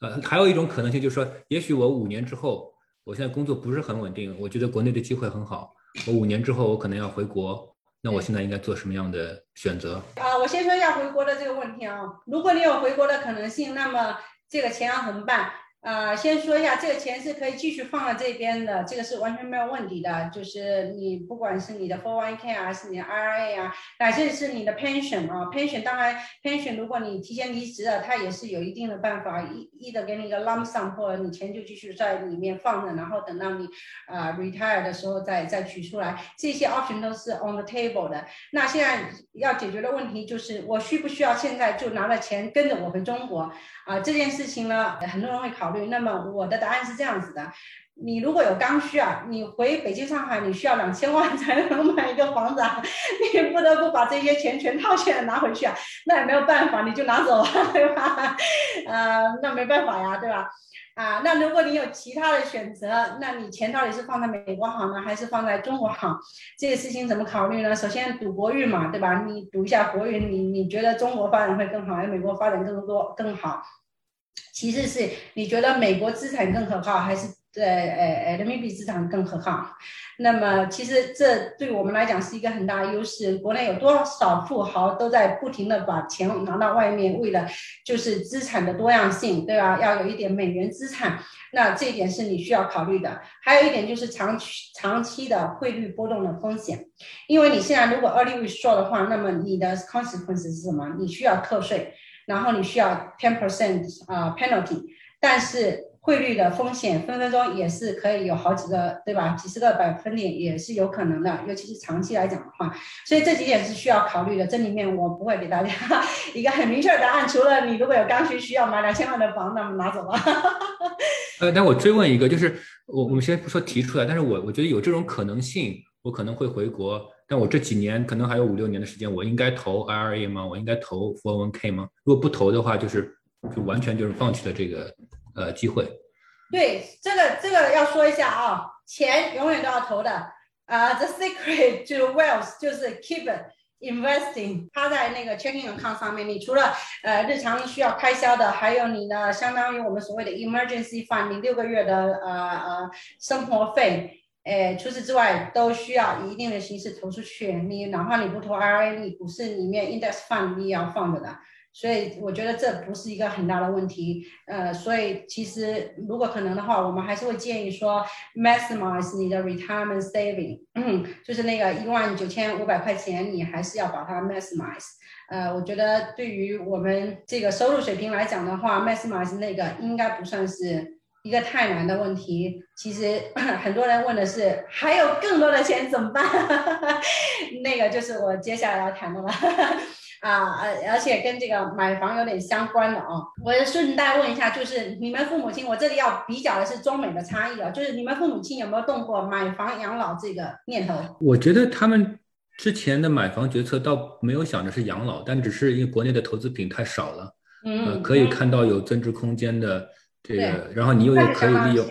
呃，还有一种可能性就是说，也许我五年之后，我现在工作不是很稳定，我觉得国内的机会很好，我五年之后我可能要回国，那我现在应该做什么样的选择？啊，我先说一下回国的这个问题啊，如果你有回国的可能性，那么这个钱要怎么办？呃，先说一下，这个钱是可以继续放在这边的，这个是完全没有问题的。就是你不管是你的 401k 啊，是你的 IRA 啊，乃至是你的 pension 啊，pension 当然 pension 如果你提前离职了，它也是有一定的办法，一一的给你一个 lump sum，或者你钱就继续在里面放着，然后等到你啊 retire 的时候再再取出来，这些 option 都是 on the table 的。那现在要解决的问题就是，我需不需要现在就拿了钱跟着我回中国？啊，这件事情呢，很多人会考考虑。那么我的答案是这样子的：你如果有刚需啊，你回北京、上海，你需要两千万才能买一个房子啊，你不得不把这些钱全套现拿回去啊，那也没有办法，你就拿走啊，对吧？呃，那没办法呀，对吧？啊，那如果你有其他的选择，那你钱到底是放在美国好呢，还是放在中国好？这个事情怎么考虑呢？首先赌国运嘛，对吧？你赌一下国运，你你觉得中国发展会更好，还是美国发展更多更好？其次是你觉得美国资产更可靠，还是呃呃人民币资产更可靠？那么其实这对我们来讲是一个很大的优势。国内有多少富豪都在不停的把钱拿到外面，为了就是资产的多样性，对吧？要有一点美元资产，那这一点是你需要考虑的。还有一点就是长期长期的汇率波动的风险，因为你现在如果 early withdraw 的话，那么你的 consequence 是什么？你需要课税。然后你需要 ten percent 啊 penalty，但是汇率的风险分分钟也是可以有好几个，对吧？几十个百分点也是有可能的，尤其是长期来讲的话，所以这几点是需要考虑的。这里面我不会给大家 一个很明确的答案，除了你如果有刚需需要买两千万的房，那么拿走吧。呃，但我追问一个，就是我我们先不说提出来，但是我我觉得有这种可能性，我可能会回国。但我这几年可能还有五六年的时间，我应该投 IRA 吗？我应该投 401k 吗？如果不投的话，就是就完全就是放弃了这个呃机会。对，这个这个要说一下啊，钱永远都要投的啊。The secret to wealth 就是 keep investing。它在那个 checking account 上面，你除了呃日常需要开销的，还有你的相当于我们所谓的 emergency fund，你六个月的呃呃生活费。诶，除此之外，都需要以一定的形式投出去。你哪怕你不投 IRA，你股市里面 index fund 你也要放着的。所以我觉得这不是一个很大的问题。呃，所以其实如果可能的话，我们还是会建议说 maximize 你的 retirement saving，嗯就是那个一万九千五百块钱，你还是要把它 maximize。呃，我觉得对于我们这个收入水平来讲的话，maximize 那个应该不算是。一个太难的问题，其实 很多人问的是还有更多的钱怎么办？那个就是我接下来要谈的了 啊，而而且跟这个买房有点相关的啊。我顺带问一下，就是你们父母亲，我这里要比较的是中美的差异啊，就是你们父母亲有没有动过买房养老这个念头？我觉得他们之前的买房决策倒没有想着是养老，但只是因为国内的投资品太少了，嗯，可以看到有增值空间的。这个，然后你又又可以利用，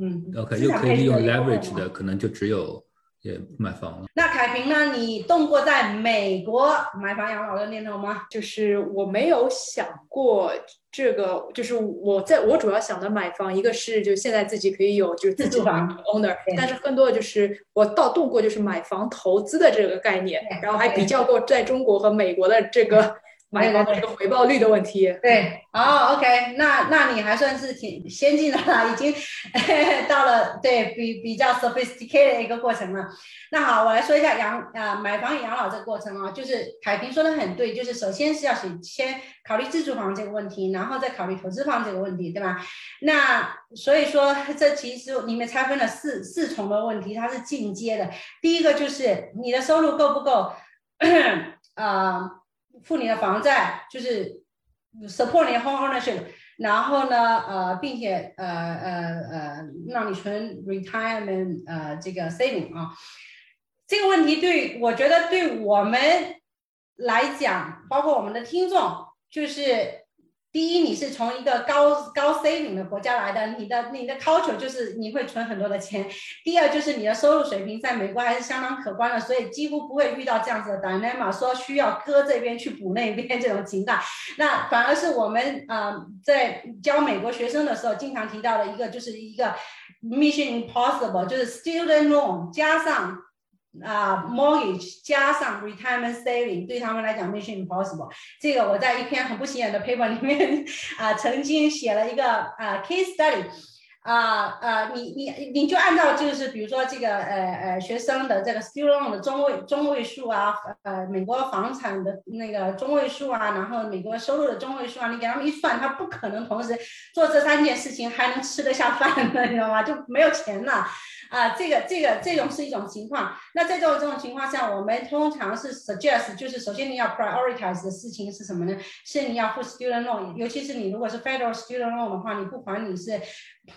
嗯，OK，又可以利用 leverage 的，可能就只有也买房了。那凯平呢？你动过在美国买房养老的念头吗？就是我没有想过这个，就是我在我主要想的买房，一个是就现在自己可以有就是自住房 owner，但是更多的就是我倒动过就是买房投资的这个概念，然后还比较过在中国和美国的这个。买房的这个回报率的问题，对，哦，OK，那那你还算是挺先进的了，已经 到了对比比较 sophisticated 的一个过程了。那好，我来说一下养啊买房养老这个过程啊，就是凯平说的很对，就是首先是要先先考虑自住房这个问题，然后再考虑投资房这个问题，对吧？那所以说这其实里面拆分了四四重的问题，它是进阶的。第一个就是你的收入够不够啊？付你的房贷就是 support 你的 home ownership，然后呢，呃，并且呃呃呃，让你存 retirement 呃这个 saving 啊，这个问题对我觉得对我们来讲，包括我们的听众，就是。第一，你是从一个高高 saving 的国家来的，你的你的 culture 就是你会存很多的钱。第二，就是你的收入水平在美国还是相当可观的，所以几乎不会遇到这样子的 dilemma，说需要割这边去补那边这种情况。那反而是我们啊在教美国学生的时候经常提到的一个，就是一个 mission impossible，就是 student loan 加上。啊，mortgage 加上 retirement saving 对他们来讲 mission impossible。这个我在一篇很不起眼的 paper 里面啊，曾经写了一个啊 case study。啊啊，你你你就按照就是比如说这个呃呃学生的这个 student 的中位中位数啊，呃美国房产的那个中位数啊，然后美国收入的中位数啊，你给他们一算，他不可能同时做这三件事情还能吃得下饭的，你知道吗？就没有钱了。啊，这个这个这种是一种情况。那在这种这种情况下，我们通常是 suggest，就是首先你要 prioritize 的事情是什么呢？是你要付 student loan，尤其是你如果是 federal student loan 的话，你不管你是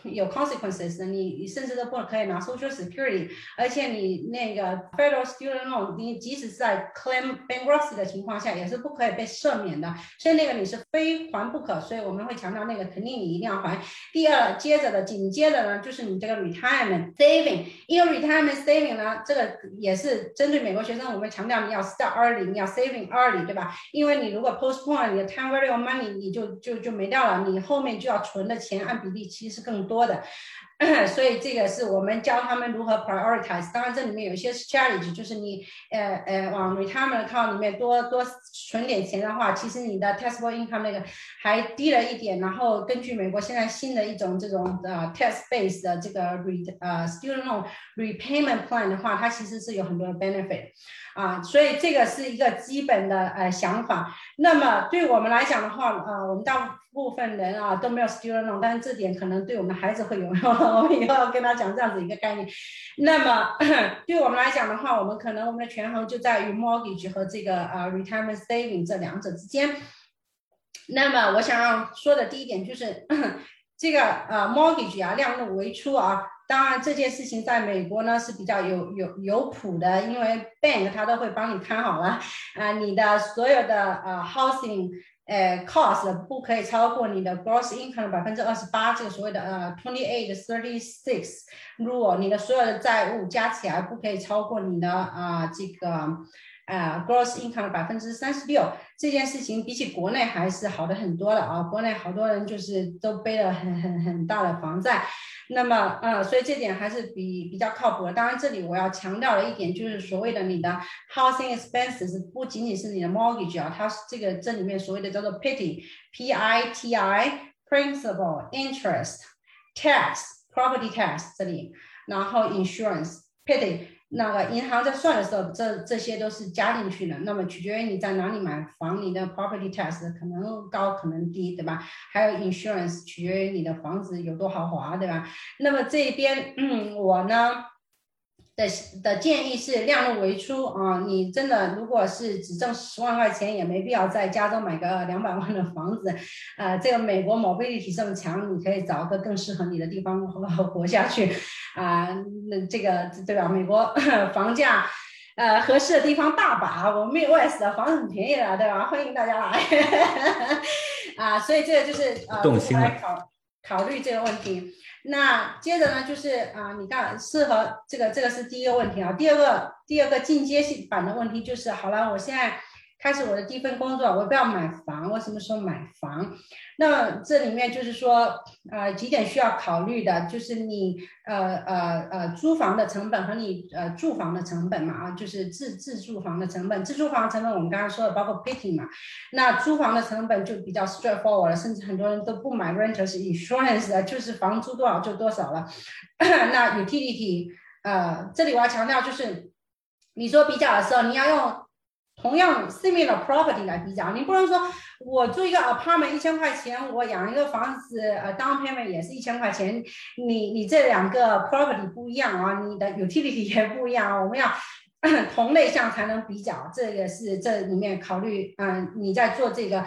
有 consequences 的，你你甚至都不可以拿 Social Security，而且你那个 Federal Student Loan，你即使在 claim bankruptcy 的情况下，也是不可以被赦免的，所以那个你是非还不可，所以我们会强调那个肯定你一定要还。第二，接着的紧接着呢，就是你这个 retirement saving，因为 retirement saving 呢，这个也是针对美国学生，我们强调你要 start early，你要 saving early，对吧？因为你如果 postpone 你的 time value money，你就就就没掉了，你后面就要存的钱按比例其实更多的。所以这个是我们教他们如何 prioritize。当然，这里面有一些 strategy，就是你呃呃往 retirement account 里面多多存点钱的话，其实你的 taxable income 那个还低了一点。然后根据美国现在新的一种这种呃 tax base 的这个 re 呃 student loan repayment plan 的话，它其实是有很多的 benefit。啊，所以这个是一个基本的呃想法。那么对我们来讲的话，呃，我们大部部分人啊都没有 student loan，但是这点可能对我们孩子会有用。我们以后要跟他讲这样子一个概念。那么 对我们来讲的话，我们可能我们的权衡就在于 mortgage 和这个呃 retirement saving 这两者之间。那么我想要说的第一点就是 这个呃 mortgage 啊量入为出啊。当然，这件事情在美国呢是比较有有有谱的，因为 bank 它都会帮你看好了啊，你的所有的呃 housing 呃 cost 不可以超过你的 gross income 百分之二十八，这个所谓的呃 twenty eight thirty six rule，你的所有的债务加起来不可以超过你的啊这个呃 gross income 百分之三十六，这件事情比起国内还是好的很多了啊，国内好多人就是都背了很很很大的房贷。那么，呃，所以这点还是比比较靠谱的。当然，这里我要强调的一点就是所谓的你的 housing expenses 不仅仅是你的 mortgage 啊，它是这个这里面所谓的叫做 pity，p i t i，principal interest tax property tax 这里，然后 insurance pity。那个银行在算的时候，这这些都是加进去的。那么取决于你在哪里买房，你的 property tax 可能高可能低，对吧？还有 insurance 取决于你的房子有多豪华，对吧？那么这边，嗯，我呢？的的建议是量入为出啊！你真的如果是只挣十万块钱，也没必要在加州买个两百万的房子。呃，这个美国 mobility 这么强，你可以找个更适合你的地方活 下去啊。那这个对吧？美国 房价呃合适的地方大把，我们 Midwest 的房子很便宜的，对吧？欢迎大家来 啊！所以这个就是呃，来考考虑这个问题。那接着呢，就是啊，你看适合这个，这个是第一个问题啊。第二个，第二个进阶性版的问题就是，好了，我现在。开始我的第一份工作，我不要买房，我什么时候买房？那这里面就是说，呃，几点需要考虑的，就是你呃呃呃租房的成本和你呃住房的成本嘛啊，就是自自住房的成本，自住房成本我们刚刚说的包括 paying 嘛，那租房的成本就比较 straightforward 了，甚至很多人都不买 renters insurance 的，就是房租多少就多少了。那 utility，呃，这里我要强调就是，你说比较的时候，你要用。同样 similar property 来比较，你不能说我租一个 apartment 一千块钱，我养一个房子，呃，down payment 也是一千块钱，你你这两个 property 不一样啊，你的 utility 也不一样啊，我们要。同类项才能比较，这个是这里面考虑，嗯，你在做这个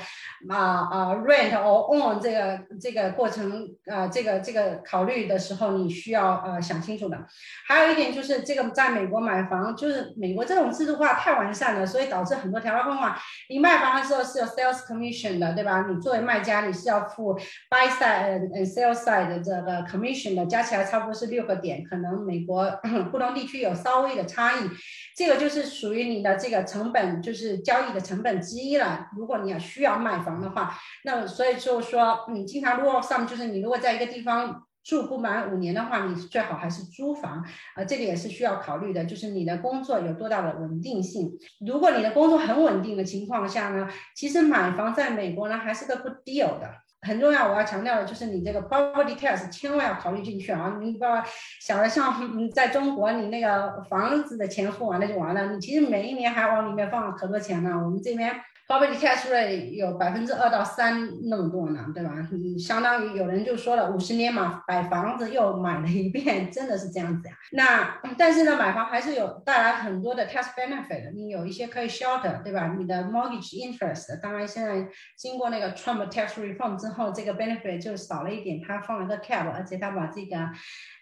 啊啊 rent or own 这个这个过程，呃，这个这个考虑的时候，你需要呃想清楚的。还有一点就是，这个在美国买房，就是美国这种制度化太完善了，所以导致很多条条框框。你卖房的时候是有 sales commission 的，对吧？你作为卖家，你是要付 buy side 和 sell side 的这个 commission 的，加起来差不多是六个点，可能美国 不同地区有稍微的差异。这个就是属于你的这个成本，就是交易的成本之一了。如果你要需要卖房的话，那所以就说，你经常 rule s o m e 就是你如果在一个地方住不满五年的话，你最好还是租房。呃，这个也是需要考虑的，就是你的工作有多大的稳定性。如果你的工作很稳定的情况下呢，其实买房在美国呢还是个 good deal 的。很重要，我要强调的就是你这个 property tax 千万要考虑进去啊！你不要想着像在中国，你那个房子的钱付完了就完了，你其实每一年还往里面放可多钱呢。我们这边 property tax rate 有百分之二到三那么多呢，对吧？你相当于有人就说了，五十年嘛，买房子又买了一遍，真的是这样子呀？那但是呢，买房还是有带来很多的 tax benefit，你有一些可以 shelter，对吧？你的 mortgage interest，当然现在经过那个 Trump tax reform 之后，这个 benefit 就少了一点，他放了个 cap，而且他把这个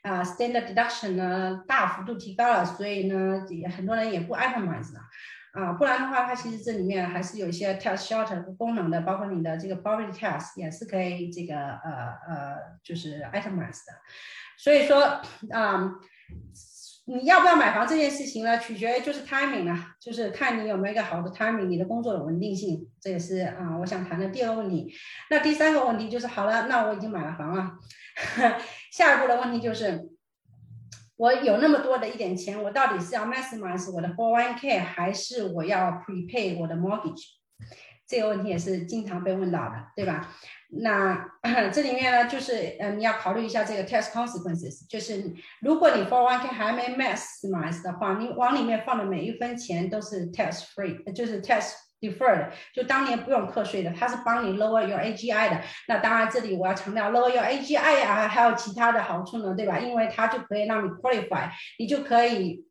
啊 standard deduction 呢大幅度提高了，所以呢，也很多人也不 itemize 了。啊，不然的话，它其实这里面还是有一些 tax shelter 功能的，包括你的这个 property tax 也是可以这个呃呃就是 itemize 的。所以说啊，你要不要买房这件事情呢，取决于就是 timing 呢，就是看你有没有一个好的 timing，你的工作的稳定性，这也是啊我想谈的第二个问题。那第三个问题就是好了，那我已经买了房了，下一步的问题就是。我有那么多的一点钱，我到底是要 maximize 我的 401k 还是我要 prepay 我的 mortgage？这个问题也是经常被问到的，对吧？那 这里面呢，就是嗯，你要考虑一下这个 tax consequences，就是如果你 401k 还没 maximize 的话，你往里面放的每一分钱都是 tax free，就是 tax。Deferred 就当年不用课税的，它是帮你 lower your AGI 的。那当然，这里我要强调 lower your AGI 啊，还有其他的好处呢，对吧？因为它就可以让你 qualify，你就可以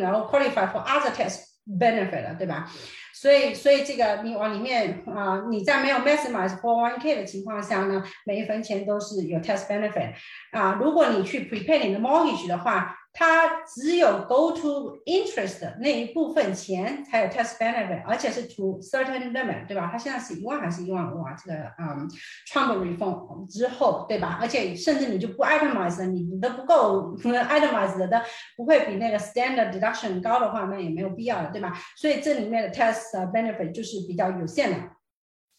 然后 qualify for other tax benefit 了，对吧？所以，所以这个你往里面啊，你在没有 maximize 401k 的情况下呢，每一分钱都是有 tax benefit 啊。如果你去 prepare 你的 mortgage 的话，它只有 go to interest 那一部分钱才有 tax benefit，而且是 to certain limit，对吧？它现在是一万还是一万五啊？这个嗯，Trump reform 之后，对吧？而且甚至你就不 itemize，你你都不够 itemize 的，不会比那个 standard deduction 高的话，那也没有必要了，对吧？所以这里面的 tax benefit 就是比较有限的。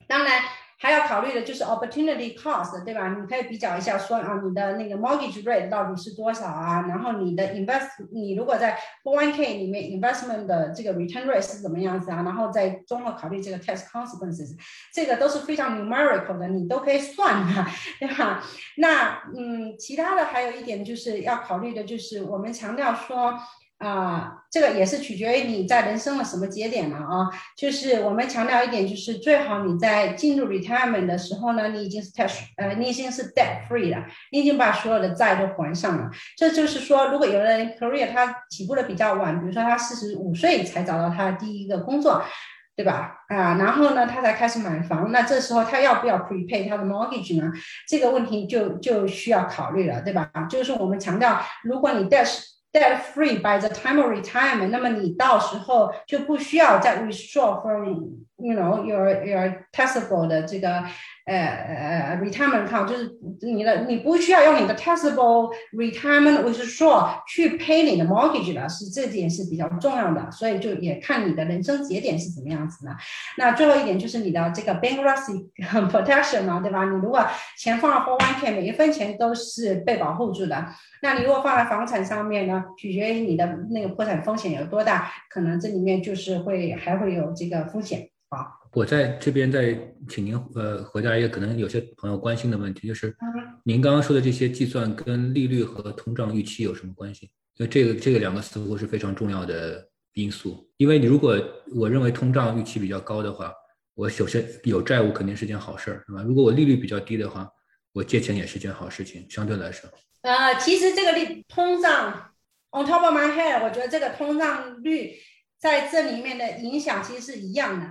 当然。还要考虑的就是 opportunity cost，对吧？你可以比较一下，说啊，你的那个 mortgage rate 到底是多少啊？然后你的 invest，你如果在 401k 里面 investment 的这个 return rate 是怎么样子啊？然后再综合考虑这个 tax consequences，这个都是非常 numerical 的，你都可以算的，对吧？那嗯，其他的还有一点就是要考虑的，就是我们强调说。啊，这个也是取决于你在人生的什么节点了啊。就是我们强调一点，就是最好你在进入 retirement 的时候呢，你已经是 tax 呃，你已经是 debt free 了，你已经把所有的债都还上了。这就是说，如果有的人 career 他起步的比较晚，比如说他四十五岁才找到他的第一个工作，对吧？啊，然后呢，他才开始买房，那这时候他要不要 prepay 他的 mortgage 呢？这个问题就就需要考虑了，对吧？就是我们强调，如果你 debt debt free by the time of retirement，那么你到时候就不需要再 withdraw from you know your your taxable 的这个呃呃 retirement account，就是你的你不需要用你的 taxable retirement withdraw 去 pay 你的 mortgage 了，是这点是比较重要的，所以就也看你的人生节点是怎么样子的。那最后一点就是你的这个 bankruptcy protection 嘛，对吧？你如果钱放到 401k，每一分钱都是被保护住的。那你如果放在房产上面呢？取决于你的那个破产风险有多大，可能这里面就是会还会有这个风险啊。我在这边再请您呃回答一个可能有些朋友关心的问题，就是您刚刚说的这些计算跟利率和通胀预期有什么关系？因为这个这个两个似乎是非常重要的因素。因为你如果我认为通胀预期比较高的话，我首先有债务肯定是件好事儿，是吧？如果我利率比较低的话，我借钱也是件好事情，相对来说。呃，其实这个利通胀，on top of my head，我觉得这个通胀率在这里面的影响其实是一样的，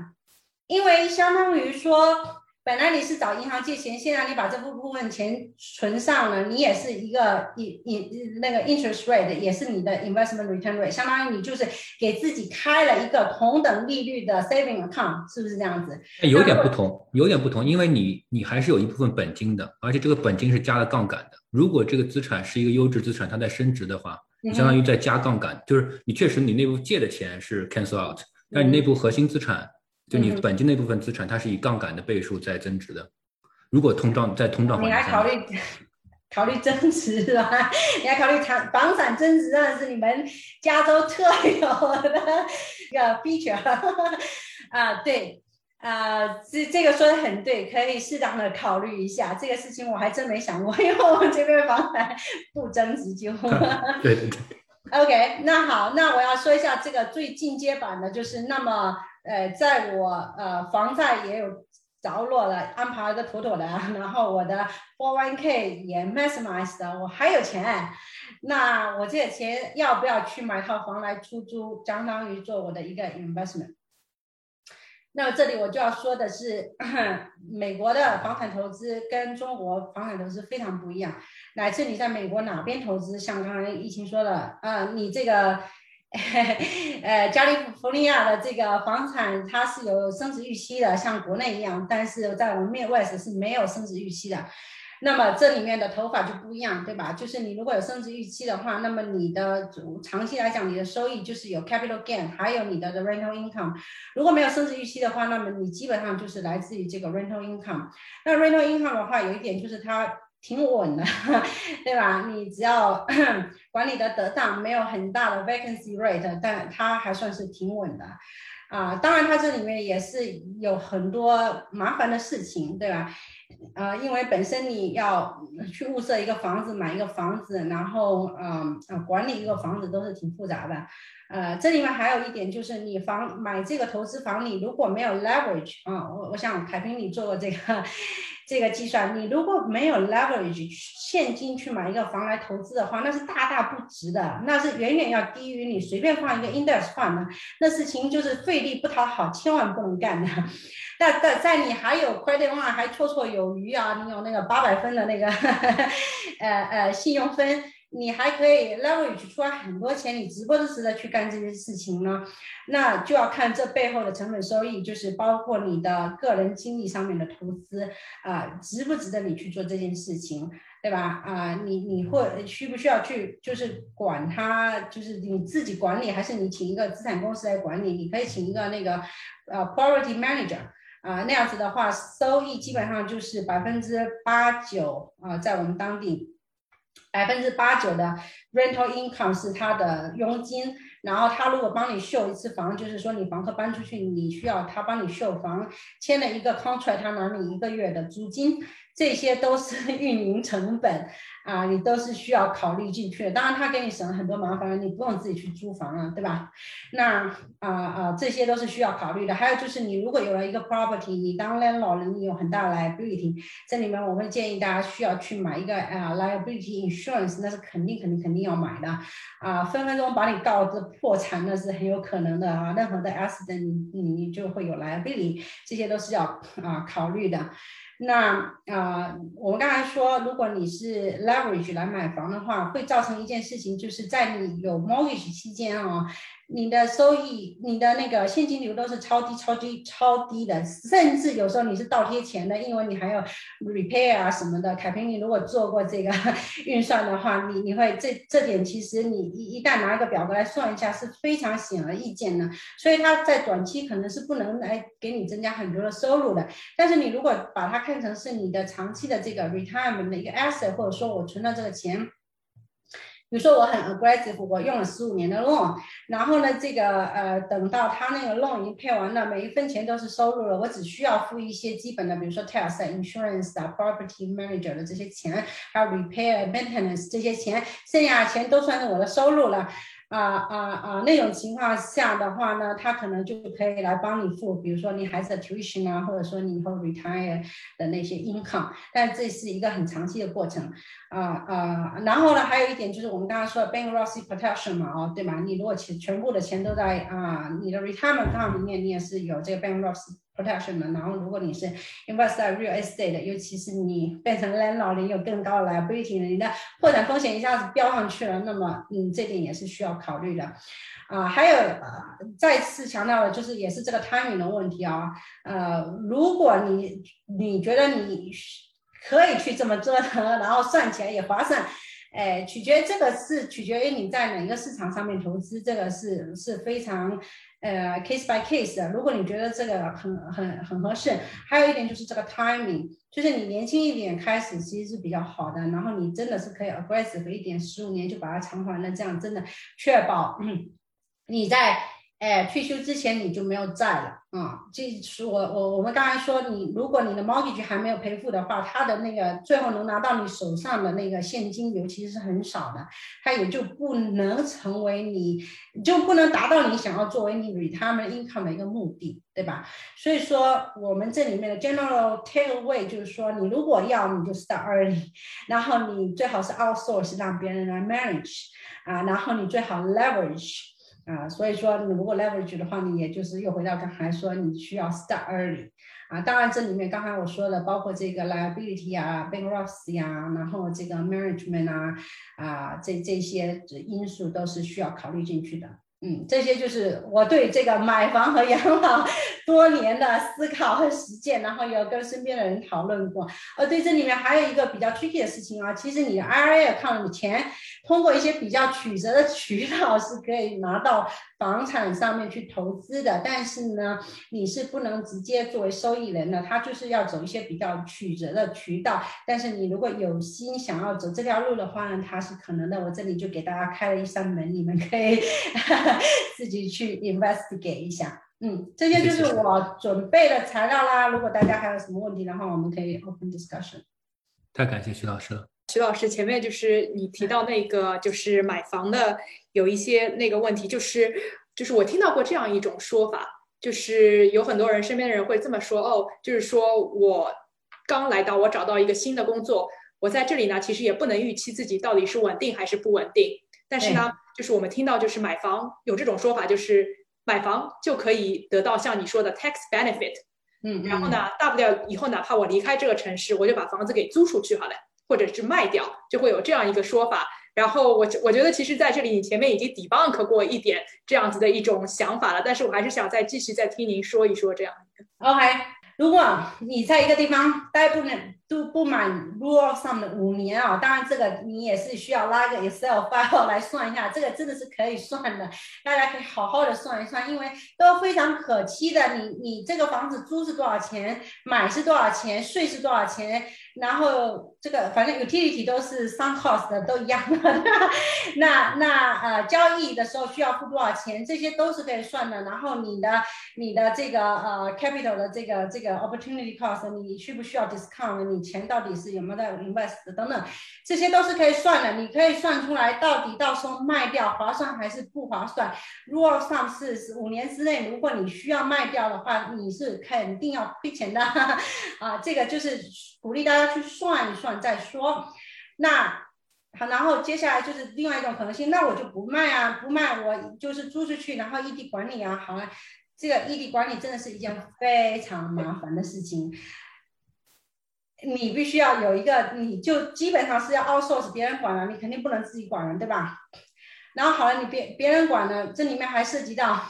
因为相当于说。本来你是找银行借钱，现在你把这部部分钱存上了，你也是一个你你那个 interest rate，也是你的 investment return rate，相当于你就是给自己开了一个同等利率的 saving account，是不是这样子？有点不同，有点不同，因为你你还是有一部分本金的，而且这个本金是加了杠杆的。如果这个资产是一个优质资产，它在升值的话，相当于在加杠杆，就是你确实你内部借的钱是 cancel out，但你内部核心资产。就你本金那部分资产，它是以杠杆的倍数在增值的。如果通胀在通胀，你还考虑考虑增值是吧？你还考虑房房产增值，那是你们加州特有的一个 feature 啊。对啊，这这个说的很对，可以适当的考虑一下这个事情。我还真没想过，因为我们这边房产不增值就。对对对。OK，那好，那我要说一下这个最进阶版的，就是那么。呃，在我呃房贷也有着落了，安排的妥妥的，然后我的 401k 也 maximize 的，我还有钱，那我这些钱要不要去买套房来出租，相当于做我的一个 investment。那这里我就要说的是，美国的房产投资跟中国房产投资非常不一样。乃至你在美国哪边投资，像刚才疫情说的，啊，你这个，呃，加利福尼亚的这个房产它是有升值预期的，像国内一样，但是在我们 Midwest 是没有升值预期的。那么这里面的投法就不一样，对吧？就是你如果有升值预期的话，那么你的长期来讲，你的收益就是有 capital gain，还有你的 rental income。如果没有升值预期的话，那么你基本上就是来自于这个 rental income。那 rental income 的话，有一点就是它挺稳的，对吧？你只要 管理的得当，没有很大的 vacancy rate，但它还算是挺稳的。啊，当然它这里面也是有很多麻烦的事情，对吧？呃，因为本身你要去物色一个房子，买一个房子，然后嗯呃管理一个房子都是挺复杂的。呃，这里面还有一点就是，你房买这个投资房，你如果没有 leverage 啊，我我想凯平你做过这个这个计算，你如果没有 leverage 现金去买一个房来投资的话，那是大大不值的，那是远远要低于你随便放一个 index 放的，那事情就是费力不讨好，千万不能干的。那在在你还有 credit line 还绰绰有余啊，你有那个八百分的那个 呃呃信用分。你还可以 leverage 出来很多钱，你值不值得去干这些事情呢？那就要看这背后的成本收益，就是包括你的个人精力上面的投资啊，值不值得你去做这件事情，对吧？啊，你你会需不需要去就是管它，就是你自己管理，还是你请一个资产公司来管理？你可以请一个那个呃 property manager 啊，那样子的话，收益基本上就是百分之八九啊，在我们当地。百分之八九的 rental income 是他的佣金，然后他如果帮你秀一次房，就是说你房客搬出去，你需要他帮你秀房，签了一个 contract，他拿你一个月的租金。这些都是 运营成本啊，你都是需要考虑进去的。当然，他给你省了很多麻烦，你不用自己去租房了，对吧？那啊啊，这些都是需要考虑的。还有就是，你如果有了一个 property，你当 landlord，你有很大的 liability，这里面我会建议大家需要去买一个啊 liability insurance，那是肯定肯定肯定要买的啊，分分钟把你告这破产那是很有可能的啊，任何的 accident 你你就会有 liability，这些都是要啊考虑的。那啊，我们刚才说，如果你是 leverage 来买房的话，会造成一件事情，就是在你有 mortgage 期间啊。你的收益，你的那个现金流都是超低、超低、超低的，甚至有时候你是倒贴钱的，因为你还有 repair 啊什么的。凯平，你如果做过这个 运算的话，你你会这这点其实你一一旦拿一个表格来算一下，是非常显而易见的。所以它在短期可能是不能来给你增加很多的收入的，但是你如果把它看成是你的长期的这个 retirement 的一个 asset，或者说我存了这个钱。比如说我很 aggressive，我用了十五年的 loan，然后呢，这个呃，等到他那个 loan 已经配完了，每一分钱都是收入了，我只需要付一些基本的，比如说 tax、insurance 啊、property manager 的这些钱，还有 repair、maintenance 这些钱，剩下的钱都算是我的收入了。啊啊啊！那种情况下的话呢，他可能就可以来帮你付，比如说你孩子的 tuition 啊，或者说你以后 retire 的那些 income。但这是一个很长期的过程啊啊。然后呢，还有一点就是我们刚刚说的 bankruptcy protection 嘛，哦，对吧？你如果全全部的钱都在啊你的 retirement account 里面，你也是有这个 bankruptcy。Protection 的，然后如果你是 invest in real estate，尤其是你变成 landlord，你有更高的 liability，你的破产风险一下子飙上去了，那么嗯，这点也是需要考虑的，啊，还有啊再次强调的就是也是这个 timing 的问题啊，呃，如果你你觉得你可以去这么折腾，然后算起来也划算。哎，取决这个是取决于你在哪个市场上面投资，这个是是非常呃 case by case 的。如果你觉得这个很很很合适，还有一点就是这个 timing，就是你年轻一点开始其实是比较好的，然后你真的是可以 aggressive 一点，十五年就把它偿还了，这样真的确保你在哎，退休之前你就没有债了啊！这是我我我们刚才说，你如果你的 mortgage 还没有赔付的话，他的那个最后能拿到你手上的那个现金流其实是很少的，他也就不能成为你就不能达到你想要作为你 retirement income 的一个目的，对吧？所以说我们这里面的 general takeaway 就是说，你如果要你就 start early，然后你最好是 outsource 让别人来 manage 啊，然后你最好 leverage。啊，所以说你如果 leverage 的话，呢也就是又回到刚才说，你需要 start early 啊。当然这里面刚才我说的，包括这个 liability 啊，bankruptcy 啊，然后这个 management 啊，啊，这这些因素都是需要考虑进去的。嗯，这些就是我对这个买房和养老多年的思考和实践，然后有跟身边的人讨论过。呃，对，这里面还有一个比较 tricky 的事情啊，其实你 IRA account 钱通过一些比较曲折的渠道是可以拿到房产上面去投资的，但是呢，你是不能直接作为受益人的，他就是要走一些比较曲折的渠道。但是你如果有心想要走这条路的话呢，它是可能的。我这里就给大家开了一扇门，你们可以。自己去 investigate 一下，嗯，这些就是我准备的材料啦。如果大家还有什么问题的话，我们可以 open discussion。太感谢徐老师了。徐老师，前面就是你提到那个，就是买房的有一些那个问题，就是就是我听到过这样一种说法，就是有很多人身边的人会这么说，哦，就是说我刚来到，我找到一个新的工作，我在这里呢，其实也不能预期自己到底是稳定还是不稳定，但是呢。就是我们听到，就是买房有这种说法，就是买房就可以得到像你说的 tax benefit，嗯，然后呢，大不了以后哪怕我离开这个城市，我就把房子给租出去好了，或者是卖掉，就会有这样一个说法。然后我我觉得其实在这里你前面已经 debunk 过一点这样子的一种想法了，但是我还是想再继续再听您说一说这样。OK，如果你在一个地方待不能。都不满 rule 上的五年啊，当然这个你也是需要拉个 Excel file 来算一下，这个真的是可以算的，大家可以好好的算一算，因为都非常可期的。你你这个房子租是多少钱，买是多少钱，税是多少钱，然后这个反正 utility 都是 some cost 的都一样的，那那呃交易的时候需要付多少钱，这些都是可以算的。然后你的你的这个呃 capital 的这个这个 opportunity cost，你需不需要 discount？你钱到底是有没有在 invest 等等，这些都是可以算的。你可以算出来到底到时候卖掉划算还是不划算。如果上市是五年之内，如果你需要卖掉的话，你是肯定要亏钱的 啊。这个就是鼓励大家去算一算再说。那好，然后接下来就是另外一种可能性，那我就不卖啊，不卖我就是租出去，然后异地管理啊。好了，这个异地管理真的是一件非常麻烦的事情。你必须要有一个，你就基本上是要 outsource 别人管了，你肯定不能自己管了，对吧？然后好了，你别别人管了，这里面还涉及到，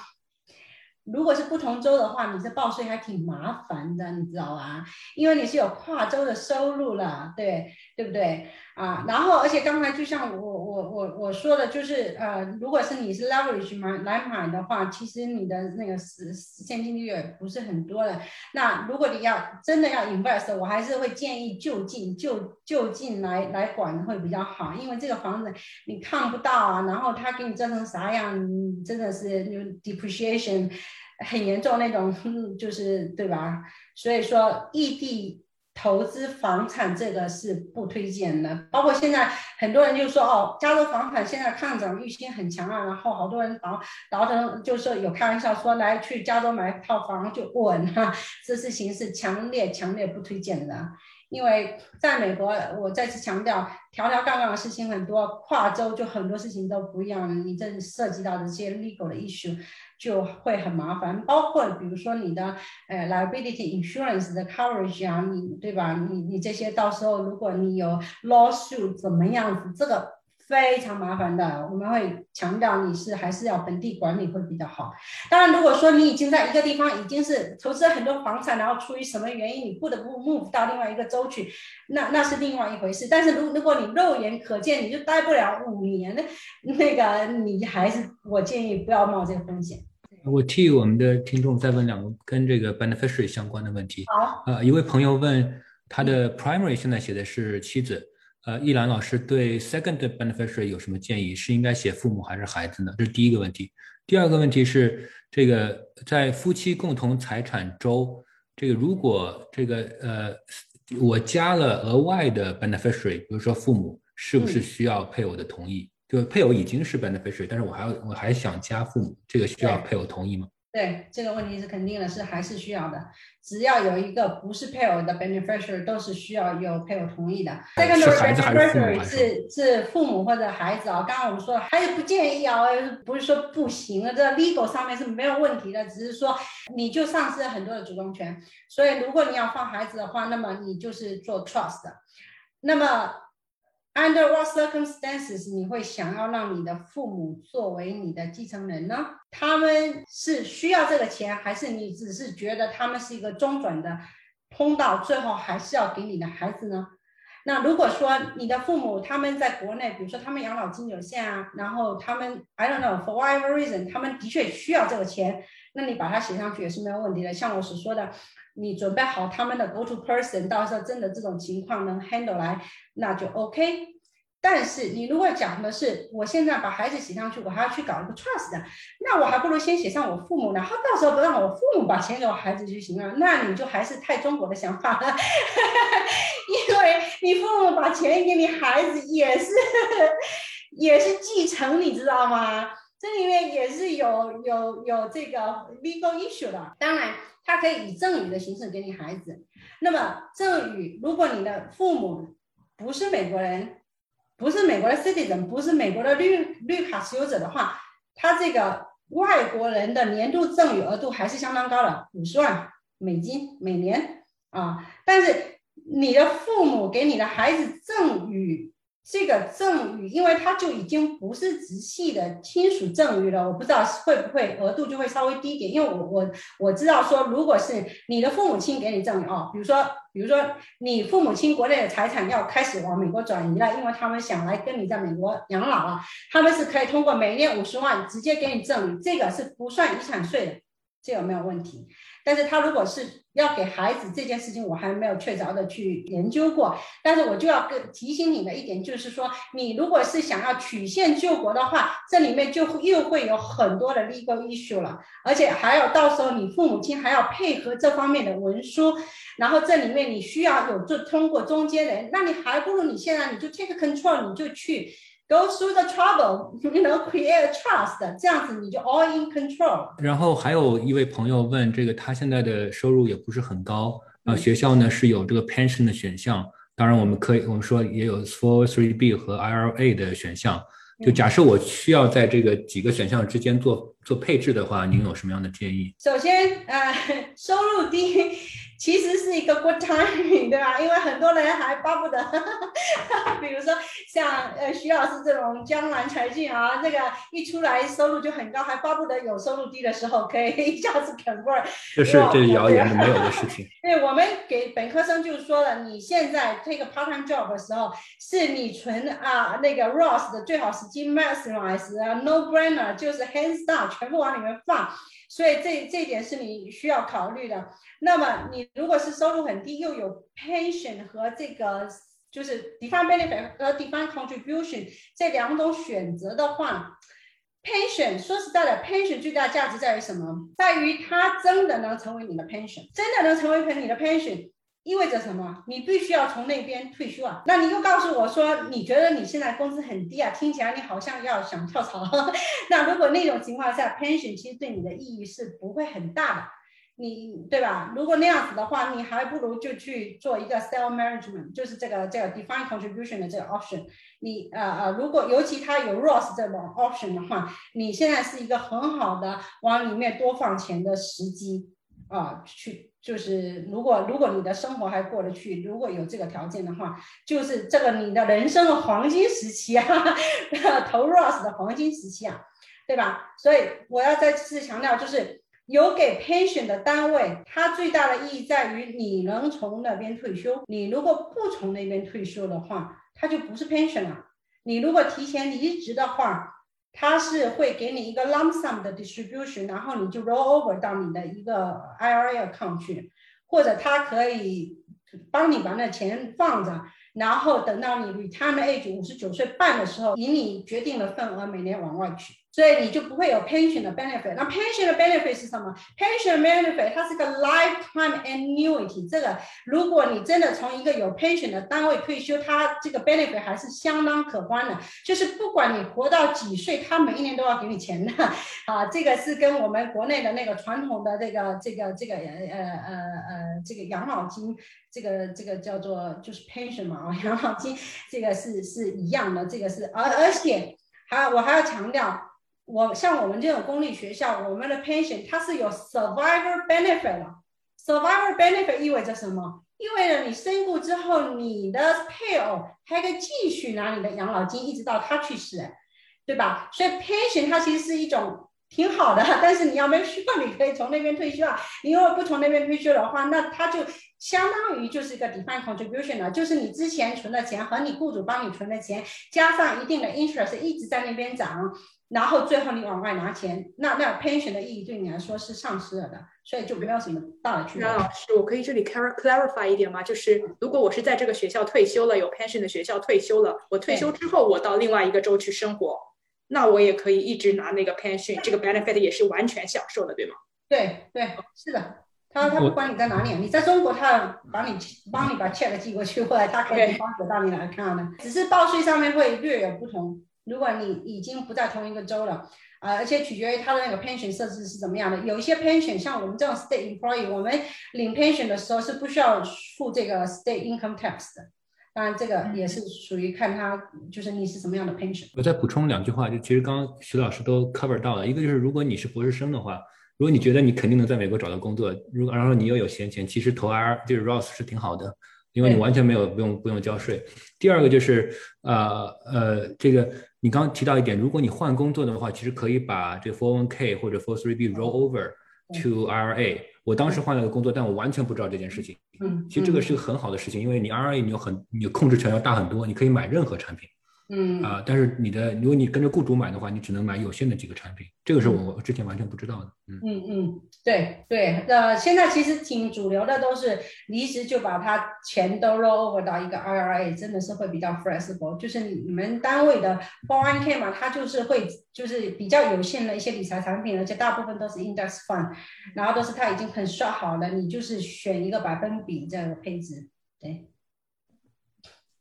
如果是不同州的话，你这报税还挺麻烦的，你知道吧？因为你是有跨州的收入了，对对不对？啊，然后而且刚才就像我我我我说的，就是呃，如果是你是 leverage 买来买的话，其实你的那个实现金率也不是很多的。那如果你要真的要 invest，我还是会建议就近就就近来来管会比较好，因为这个房子你看不到啊，然后它给你做成啥样，真的是 depreciation 很严重那种，就是对吧？所以说异地。投资房产这个是不推荐的，包括现在很多人就说哦，加州房产现在抗涨预期很强啊，然后好多人倒倒腾，就是有开玩笑说来去加州买套房就稳哈，这事情是强烈强烈不推荐的，因为在美国，我再次强调，条条杠杠的事情很多，跨州就很多事情都不一样，你这涉及到的这些 legal 的 issue。就会很麻烦，包括比如说你的呃 liability insurance 的 coverage 啊，你对吧？你你这些到时候如果你有 lawsuit 怎么样子，这个。非常麻烦的，我们会强调你是还是要本地管理会比较好。当然，如果说你已经在一个地方已经是投资了很多房产，然后出于什么原因你不得不 move 到另外一个州去，那那是另外一回事。但是如如果你肉眼可见你就待不了五年，那那个你还是我建议不要冒这个风险。我替我们的听众再问两个跟这个 beneficiary 相关的问题。好，呃，一位朋友问他的 primary 现在写的是妻子。呃，易兰老师对 second beneficiary 有什么建议？是应该写父母还是孩子呢？这是第一个问题。第二个问题是，这个在夫妻共同财产中，这个如果这个呃，我加了额外的 beneficiary，比如说父母，是不是需要配偶的同意？就配偶已经是 beneficiary，但是我还要我还想加父母，这个需要配偶同意吗？对这个问题是肯定的，是还是需要的。只要有一个不是配偶的 beneficiary，都是需要有配偶同意的。这个 beneficiary 是是父母或者孩子啊。刚刚我们说了，孩子不建议啊，不是说不行啊，这 legal 上面是没有问题的，只是说你就丧失了很多的主动权。所以如果你要放孩子的话，那么你就是做 trust。那么 Under what circumstances 你会想要让你的父母作为你的继承人呢？他们是需要这个钱，还是你只是觉得他们是一个中转的通道，最后还是要给你的孩子呢？那如果说你的父母他们在国内，比如说他们养老金有限啊，然后他们 I don't know for whatever reason，他们的确需要这个钱，那你把它写上去也是没有问题的。像我所说的。你准备好他们的 go to person，到时候真的这种情况能 handle 来，那就 OK。但是你如果讲的是我现在把孩子写上去，我还要去搞一个 trust 的，那我还不如先写上我父母，然后到时候不让我父母把钱给我孩子就行了。那你就还是太中国的想法了，因为你父母把钱给你孩子也是 也是继承，你知道吗？这里面也是有有有这个 legal issue 的。当然。他可以以赠与的形式给你孩子，那么赠与，如果你的父母不是美国人，不是美国的 citizen，不是美国的绿绿卡持有者的话，他这个外国人的年度赠与额度还是相当高的，五十万美金每年啊。但是你的父母给你的孩子赠与。这个赠与，因为它就已经不是直系的亲属赠与了，我不知道会不会额度就会稍微低一点。因为我我我知道说，如果是你的父母亲给你赠与哦，比如说比如说你父母亲国内的财产要开始往美国转移了，因为他们想来跟你在美国养老了，他们是可以通过每年五十万直接给你赠与，这个是不算遗产税的，这个没有问题。但是他如果是要给孩子这件事情，我还没有确凿的去研究过。但是我就要跟提醒你的一点就是说，你如果是想要曲线救国的话，这里面就又会有很多的 legal issue 了，而且还有到时候你父母亲还要配合这方面的文书，然后这里面你需要有做通过中间人，那你还不如你现在你就 take control，你就去。Go through the trouble, you know, create trust，这样子你就 all in control。然后还有一位朋友问，这个他现在的收入也不是很高，呃，学校呢是有这个 pension 的选项，当然我们可以我们说也有 four three b 和 IRA 的选项。就假设我需要在这个几个选项之间做做配置的话，您有什么样的建议？首先，呃，收入低。其实是一个 good timing，对吧？因为很多人还巴不得，比如说像呃徐老师这种江南才俊啊，那个一出来收入就很高，还巴不得有收入低的时候可以一下子 convert。这是这是谣言，没有的事情。对我们给本科生就是说了，你现在这个 part time job 的时候，是你存啊那个 Ross 的最好时机 maximize 啊 no brainer 就是 hands down 全部往里面放。所以这这一点是你需要考虑的。那么你如果是收入很低，又有 pension 和这个就是 d e f i n e benefit 和 d e f i n e contribution 这两种选择的话，pension 说实在的，pension 最大价值在于什么？在于它真的能成为你的 pension，真的能成为你的 pension。意味着什么？你必须要从那边退休啊？那你又告诉我说，你觉得你现在工资很低啊？听起来你好像要想跳槽。那如果那种情况下，pension 其实对你的意义是不会很大的，你对吧？如果那样子的话，你还不如就去做一个 self management，就是这个这个 defined contribution 的这个 option。你呃呃，如果尤其它有 Ross 这种 option 的话，你现在是一个很好的往里面多放钱的时机啊，去。就是如果如果你的生活还过得去，如果有这个条件的话，就是这个你的人生的黄金时期啊，投 Ross 的黄金时期啊，对吧？所以我要再次强调，就是有给 pension 的单位，它最大的意义在于你能从那边退休。你如果不从那边退休的话，它就不是 pension 了。你如果提前离职的话。它是会给你一个 lump sum 的 distribution，然后你就 roll over 到你的一个 IRA account 去，或者它可以帮你把那钱放着，然后等到你 retirement age 五十九岁半的时候，以你决定的份额每年往外取。所以你就不会有 pension 的 benefit。那 pension 的 benefit 是什么？pension benefit 它是个 lifetime annuity。这个如果你真的从一个有 pension 的单位退休，它这个 benefit 还是相当可观的。就是不管你活到几岁，它每一年都要给你钱的。啊，这个是跟我们国内的那个传统的这个这个这个呃呃呃这个养老金，这个这个叫做就是 pension 嘛啊，养老金这个是是一样的。这个是而而且还我还要强调。我像我们这种公立学校，我们的 pension 它是有 survivor benefit 的。survivor benefit 意味着什么？意味着你身故之后，你的配偶还可以继续拿你的养老金，一直到他去世，对吧？所以 pension 它其实是一种挺好的，但是你要没需要，你可以从那边退休啊。你如果不从那边退休的话，那他就相当于就是一个 defined contribution 了，就是你之前存的钱和你雇主帮你存的钱，加上一定的 interest 一直在那边涨。然后最后你往外拿钱，那那 pension 的意义对你来说是丧失了的，所以就没有什么大的区别。那老师，我可以这里 clarify 一点吗？就是如果我是在这个学校退休了，有 pension 的学校退休了，我退休之后我到另外一个州去生活，那我也可以一直拿那个 pension，这个 benefit 也是完全享受的，对吗？对对，是的。他他不管你在哪里，你在中国，他把你帮你把 check 寄过去，后来他可以帮得到你来看的，只是报税上面会略有不同。如果你已经不在同一个州了，啊，而且取决于他的那个 pension 设置是怎么样的。有一些 pension，像我们这种 state employee，我们领 pension 的时候是不需要付这个 state income tax 的。当然，这个也是属于看他就是你是什么样的 pension。我再补充两句话，就其实刚刚徐老师都 cover 到了。一个就是，如果你是博士生的话，如果你觉得你肯定能在美国找到工作，如果然后你又有闲钱，其实投 R 就是 Roth 是挺好的，因为你完全没有不用不用交税。第二个就是呃呃这个。你刚刚提到一点，如果你换工作的话，其实可以把这 401k 或者 403b roll over to IRA。我当时换了个工作，但我完全不知道这件事情。嗯，其实这个是个很好的事情，因为你 IRA 你有很你控制权要大很多，你可以买任何产品。嗯啊，但是你的，如果你跟着雇主买的话，你只能买有限的几个产品，这个是我之前完全不知道的。嗯嗯嗯，对对，呃，现在其实挺主流的，都是离职就把它钱都 roll over 到一个 IRA，真的是会比较 flexible。就是你们单位的 401k 嘛，它就是会就是比较有限的一些理财产品，而且大部分都是 index fund，然后都是它已经很算好了，你就是选一个百分比这样的配置，对。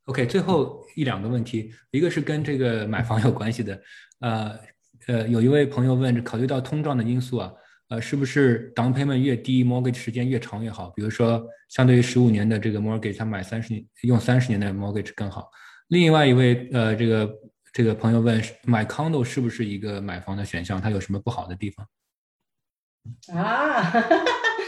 OK，最后一两个问题，一个是跟这个买房有关系的，呃呃，有一位朋友问，考虑到通胀的因素啊，呃，是不是 down payment 越低，mortgage 时间越长越好？比如说，相对于十五年的这个 mortgage，他买三十年用三十年的 mortgage 更好。另外一位呃，这个这个朋友问，买 condo 是不是一个买房的选项？它有什么不好的地方？啊。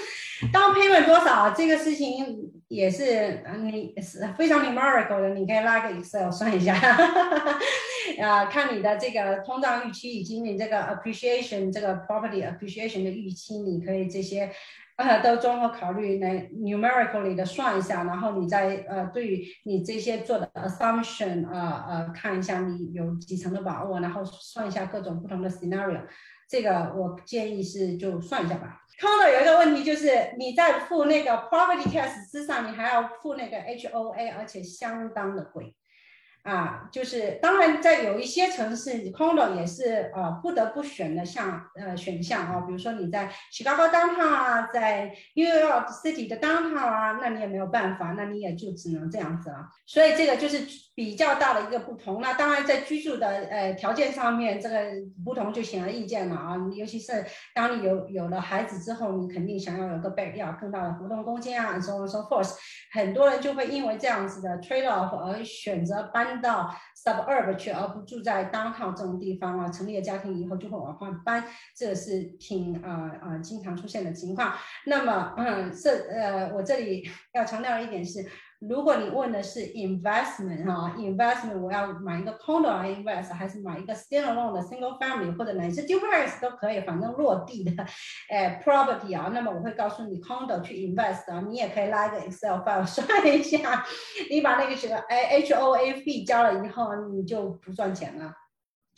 当 payment 多少这个事情也是你是非常 numerical 的，你可以拉个 Excel 算一下，啊，看你的这个通胀预期以及你这个 appreciation 这个 property appreciation 的预期，你可以这些呃都综合考虑来 numerically 的算一下，然后你再呃对于你这些做的 assumption 呃呃看一下你有几层的把握，然后算一下各种不同的 scenario，这个我建议是就算一下吧。Condo 有一个问题，就是你在付那个 property tax 之上，你还要付那个 HOA，而且相当的贵。啊，就是当然，在有一些城市，condo 也是呃不得不选的项呃选项啊，比如说你在 Chicago downtown 啊，在 New York City 的 downtown 啊，那你也没有办法，那你也就只能这样子了。所以这个就是比较大的一个不同。那当然在居住的呃条件上面，这个不同就显而易见了啊。尤其是当你有有了孩子之后，你肯定想要有个 b a c k y a 更大的活动空间啊，so on so forth。很多人就会因为这样子的 trade off 而选择搬。到 suburb 去，而不住在 downtown 这种地方啊。成立了家庭以后，就会往外搬，这是挺啊啊经常出现的情况。那么，嗯，这呃，我这里要强调一点是。如果你问的是 investment 哈，investment 我要买一个 condo 来 invest，还是买一个 standalone 的 single family 或者哪些 duplex 都可以，反正落地的，哎，property 啊，那么我会告诉你 condo 去 invest 啊，你也可以拉一个 Excel file 算一下，你把那个什么 A H O A B 交了以后，你就不赚钱了。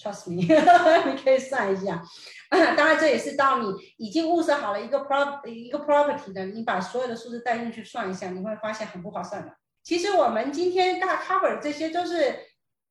Trust me，你可以算一下。当然，这也是到你已经物色好了一个 prop 一个 property 的，你把所有的数字带进去算一下，你会发现很不划算的。其实我们今天大 cover 这些都是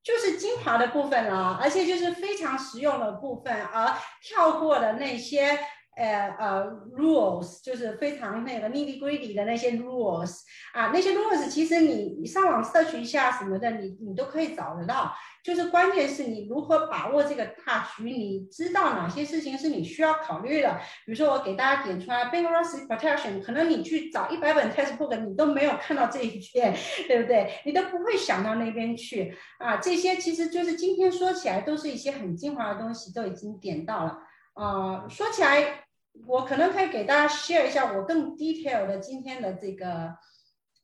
就是精华的部分了，而且就是非常实用的部分，而跳过了那些。呃呃，rules 就是非常那个 nitty gritty 的那些 rules 啊，那些 rules 其实你你上网 search 一下什么的，你你都可以找得到。就是关键是你如何把握这个大局，你知道哪些事情是你需要考虑的。比如说我给大家点出来，Big vs. Protection，可能你去找一百本 textbook，你都没有看到这一篇，对不对？你都不会想到那边去啊。这些其实就是今天说起来都是一些很精华的东西，都已经点到了啊。说起来。我可能可以给大家 share 一下我更 detail 的今天的这个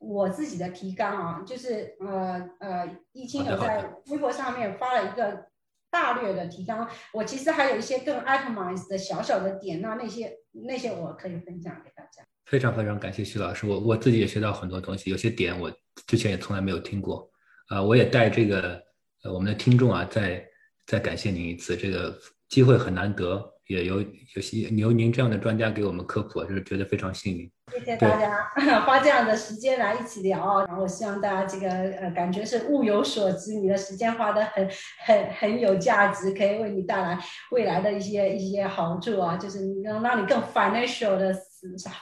我自己的提纲啊，就是呃呃，易清有在微博上面发了一个大略的提纲，我其实还有一些更 itemized 的小小的点，那那些那些我可以分享给大家。非常非常感谢徐老师，我我自己也学到很多东西，有些点我之前也从来没有听过，啊，我也带这个呃我们的听众啊，再再感谢您一次，这个机会很难得。也有有些由您这样的专家给我们科普，就是觉得非常幸运。谢谢大家 花这样的时间来一起聊，然后我希望大家这个呃感觉是物有所值，你的时间花的很很很有价值，可以为你带来未来的一些一些好处啊，就是能让你更 financial 的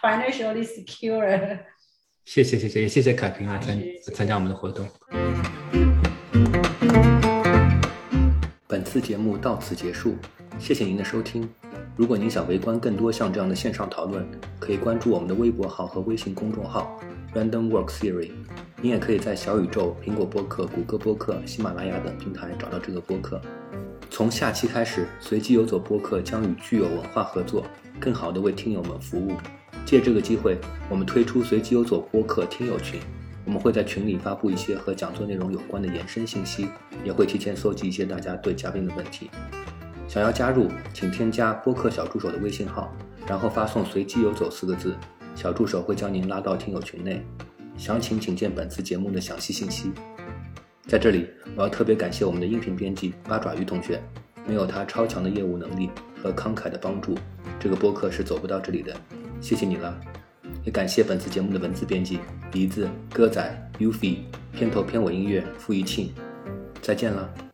financially secure。谢谢谢谢也谢谢凯平来参参加我们的活动。本次节目到此结束。谢谢您的收听。如果您想围观更多像这样的线上讨论，可以关注我们的微博号和微信公众号 Random Work Theory。您也可以在小宇宙、苹果播客、谷歌播客、喜马拉雅等平台找到这个播客。从下期开始，随机游走播客将与具有文化合作，更好地为听友们服务。借这个机会，我们推出随机游走播客听友群，我们会在群里发布一些和讲座内容有关的延伸信息，也会提前搜集一些大家对嘉宾的问题。想要加入，请添加播客小助手的微信号，然后发送“随机游走”四个字，小助手会将您拉到听友群内。详情请见本次节目的详细信息。在这里，我要特别感谢我们的音频编辑八爪鱼同学，没有他超强的业务能力和慷慨的帮助，这个播客是走不到这里的。谢谢你了，也感谢本次节目的文字编辑鼻子、歌仔、Ufi，片头片尾音乐付一庆。再见了。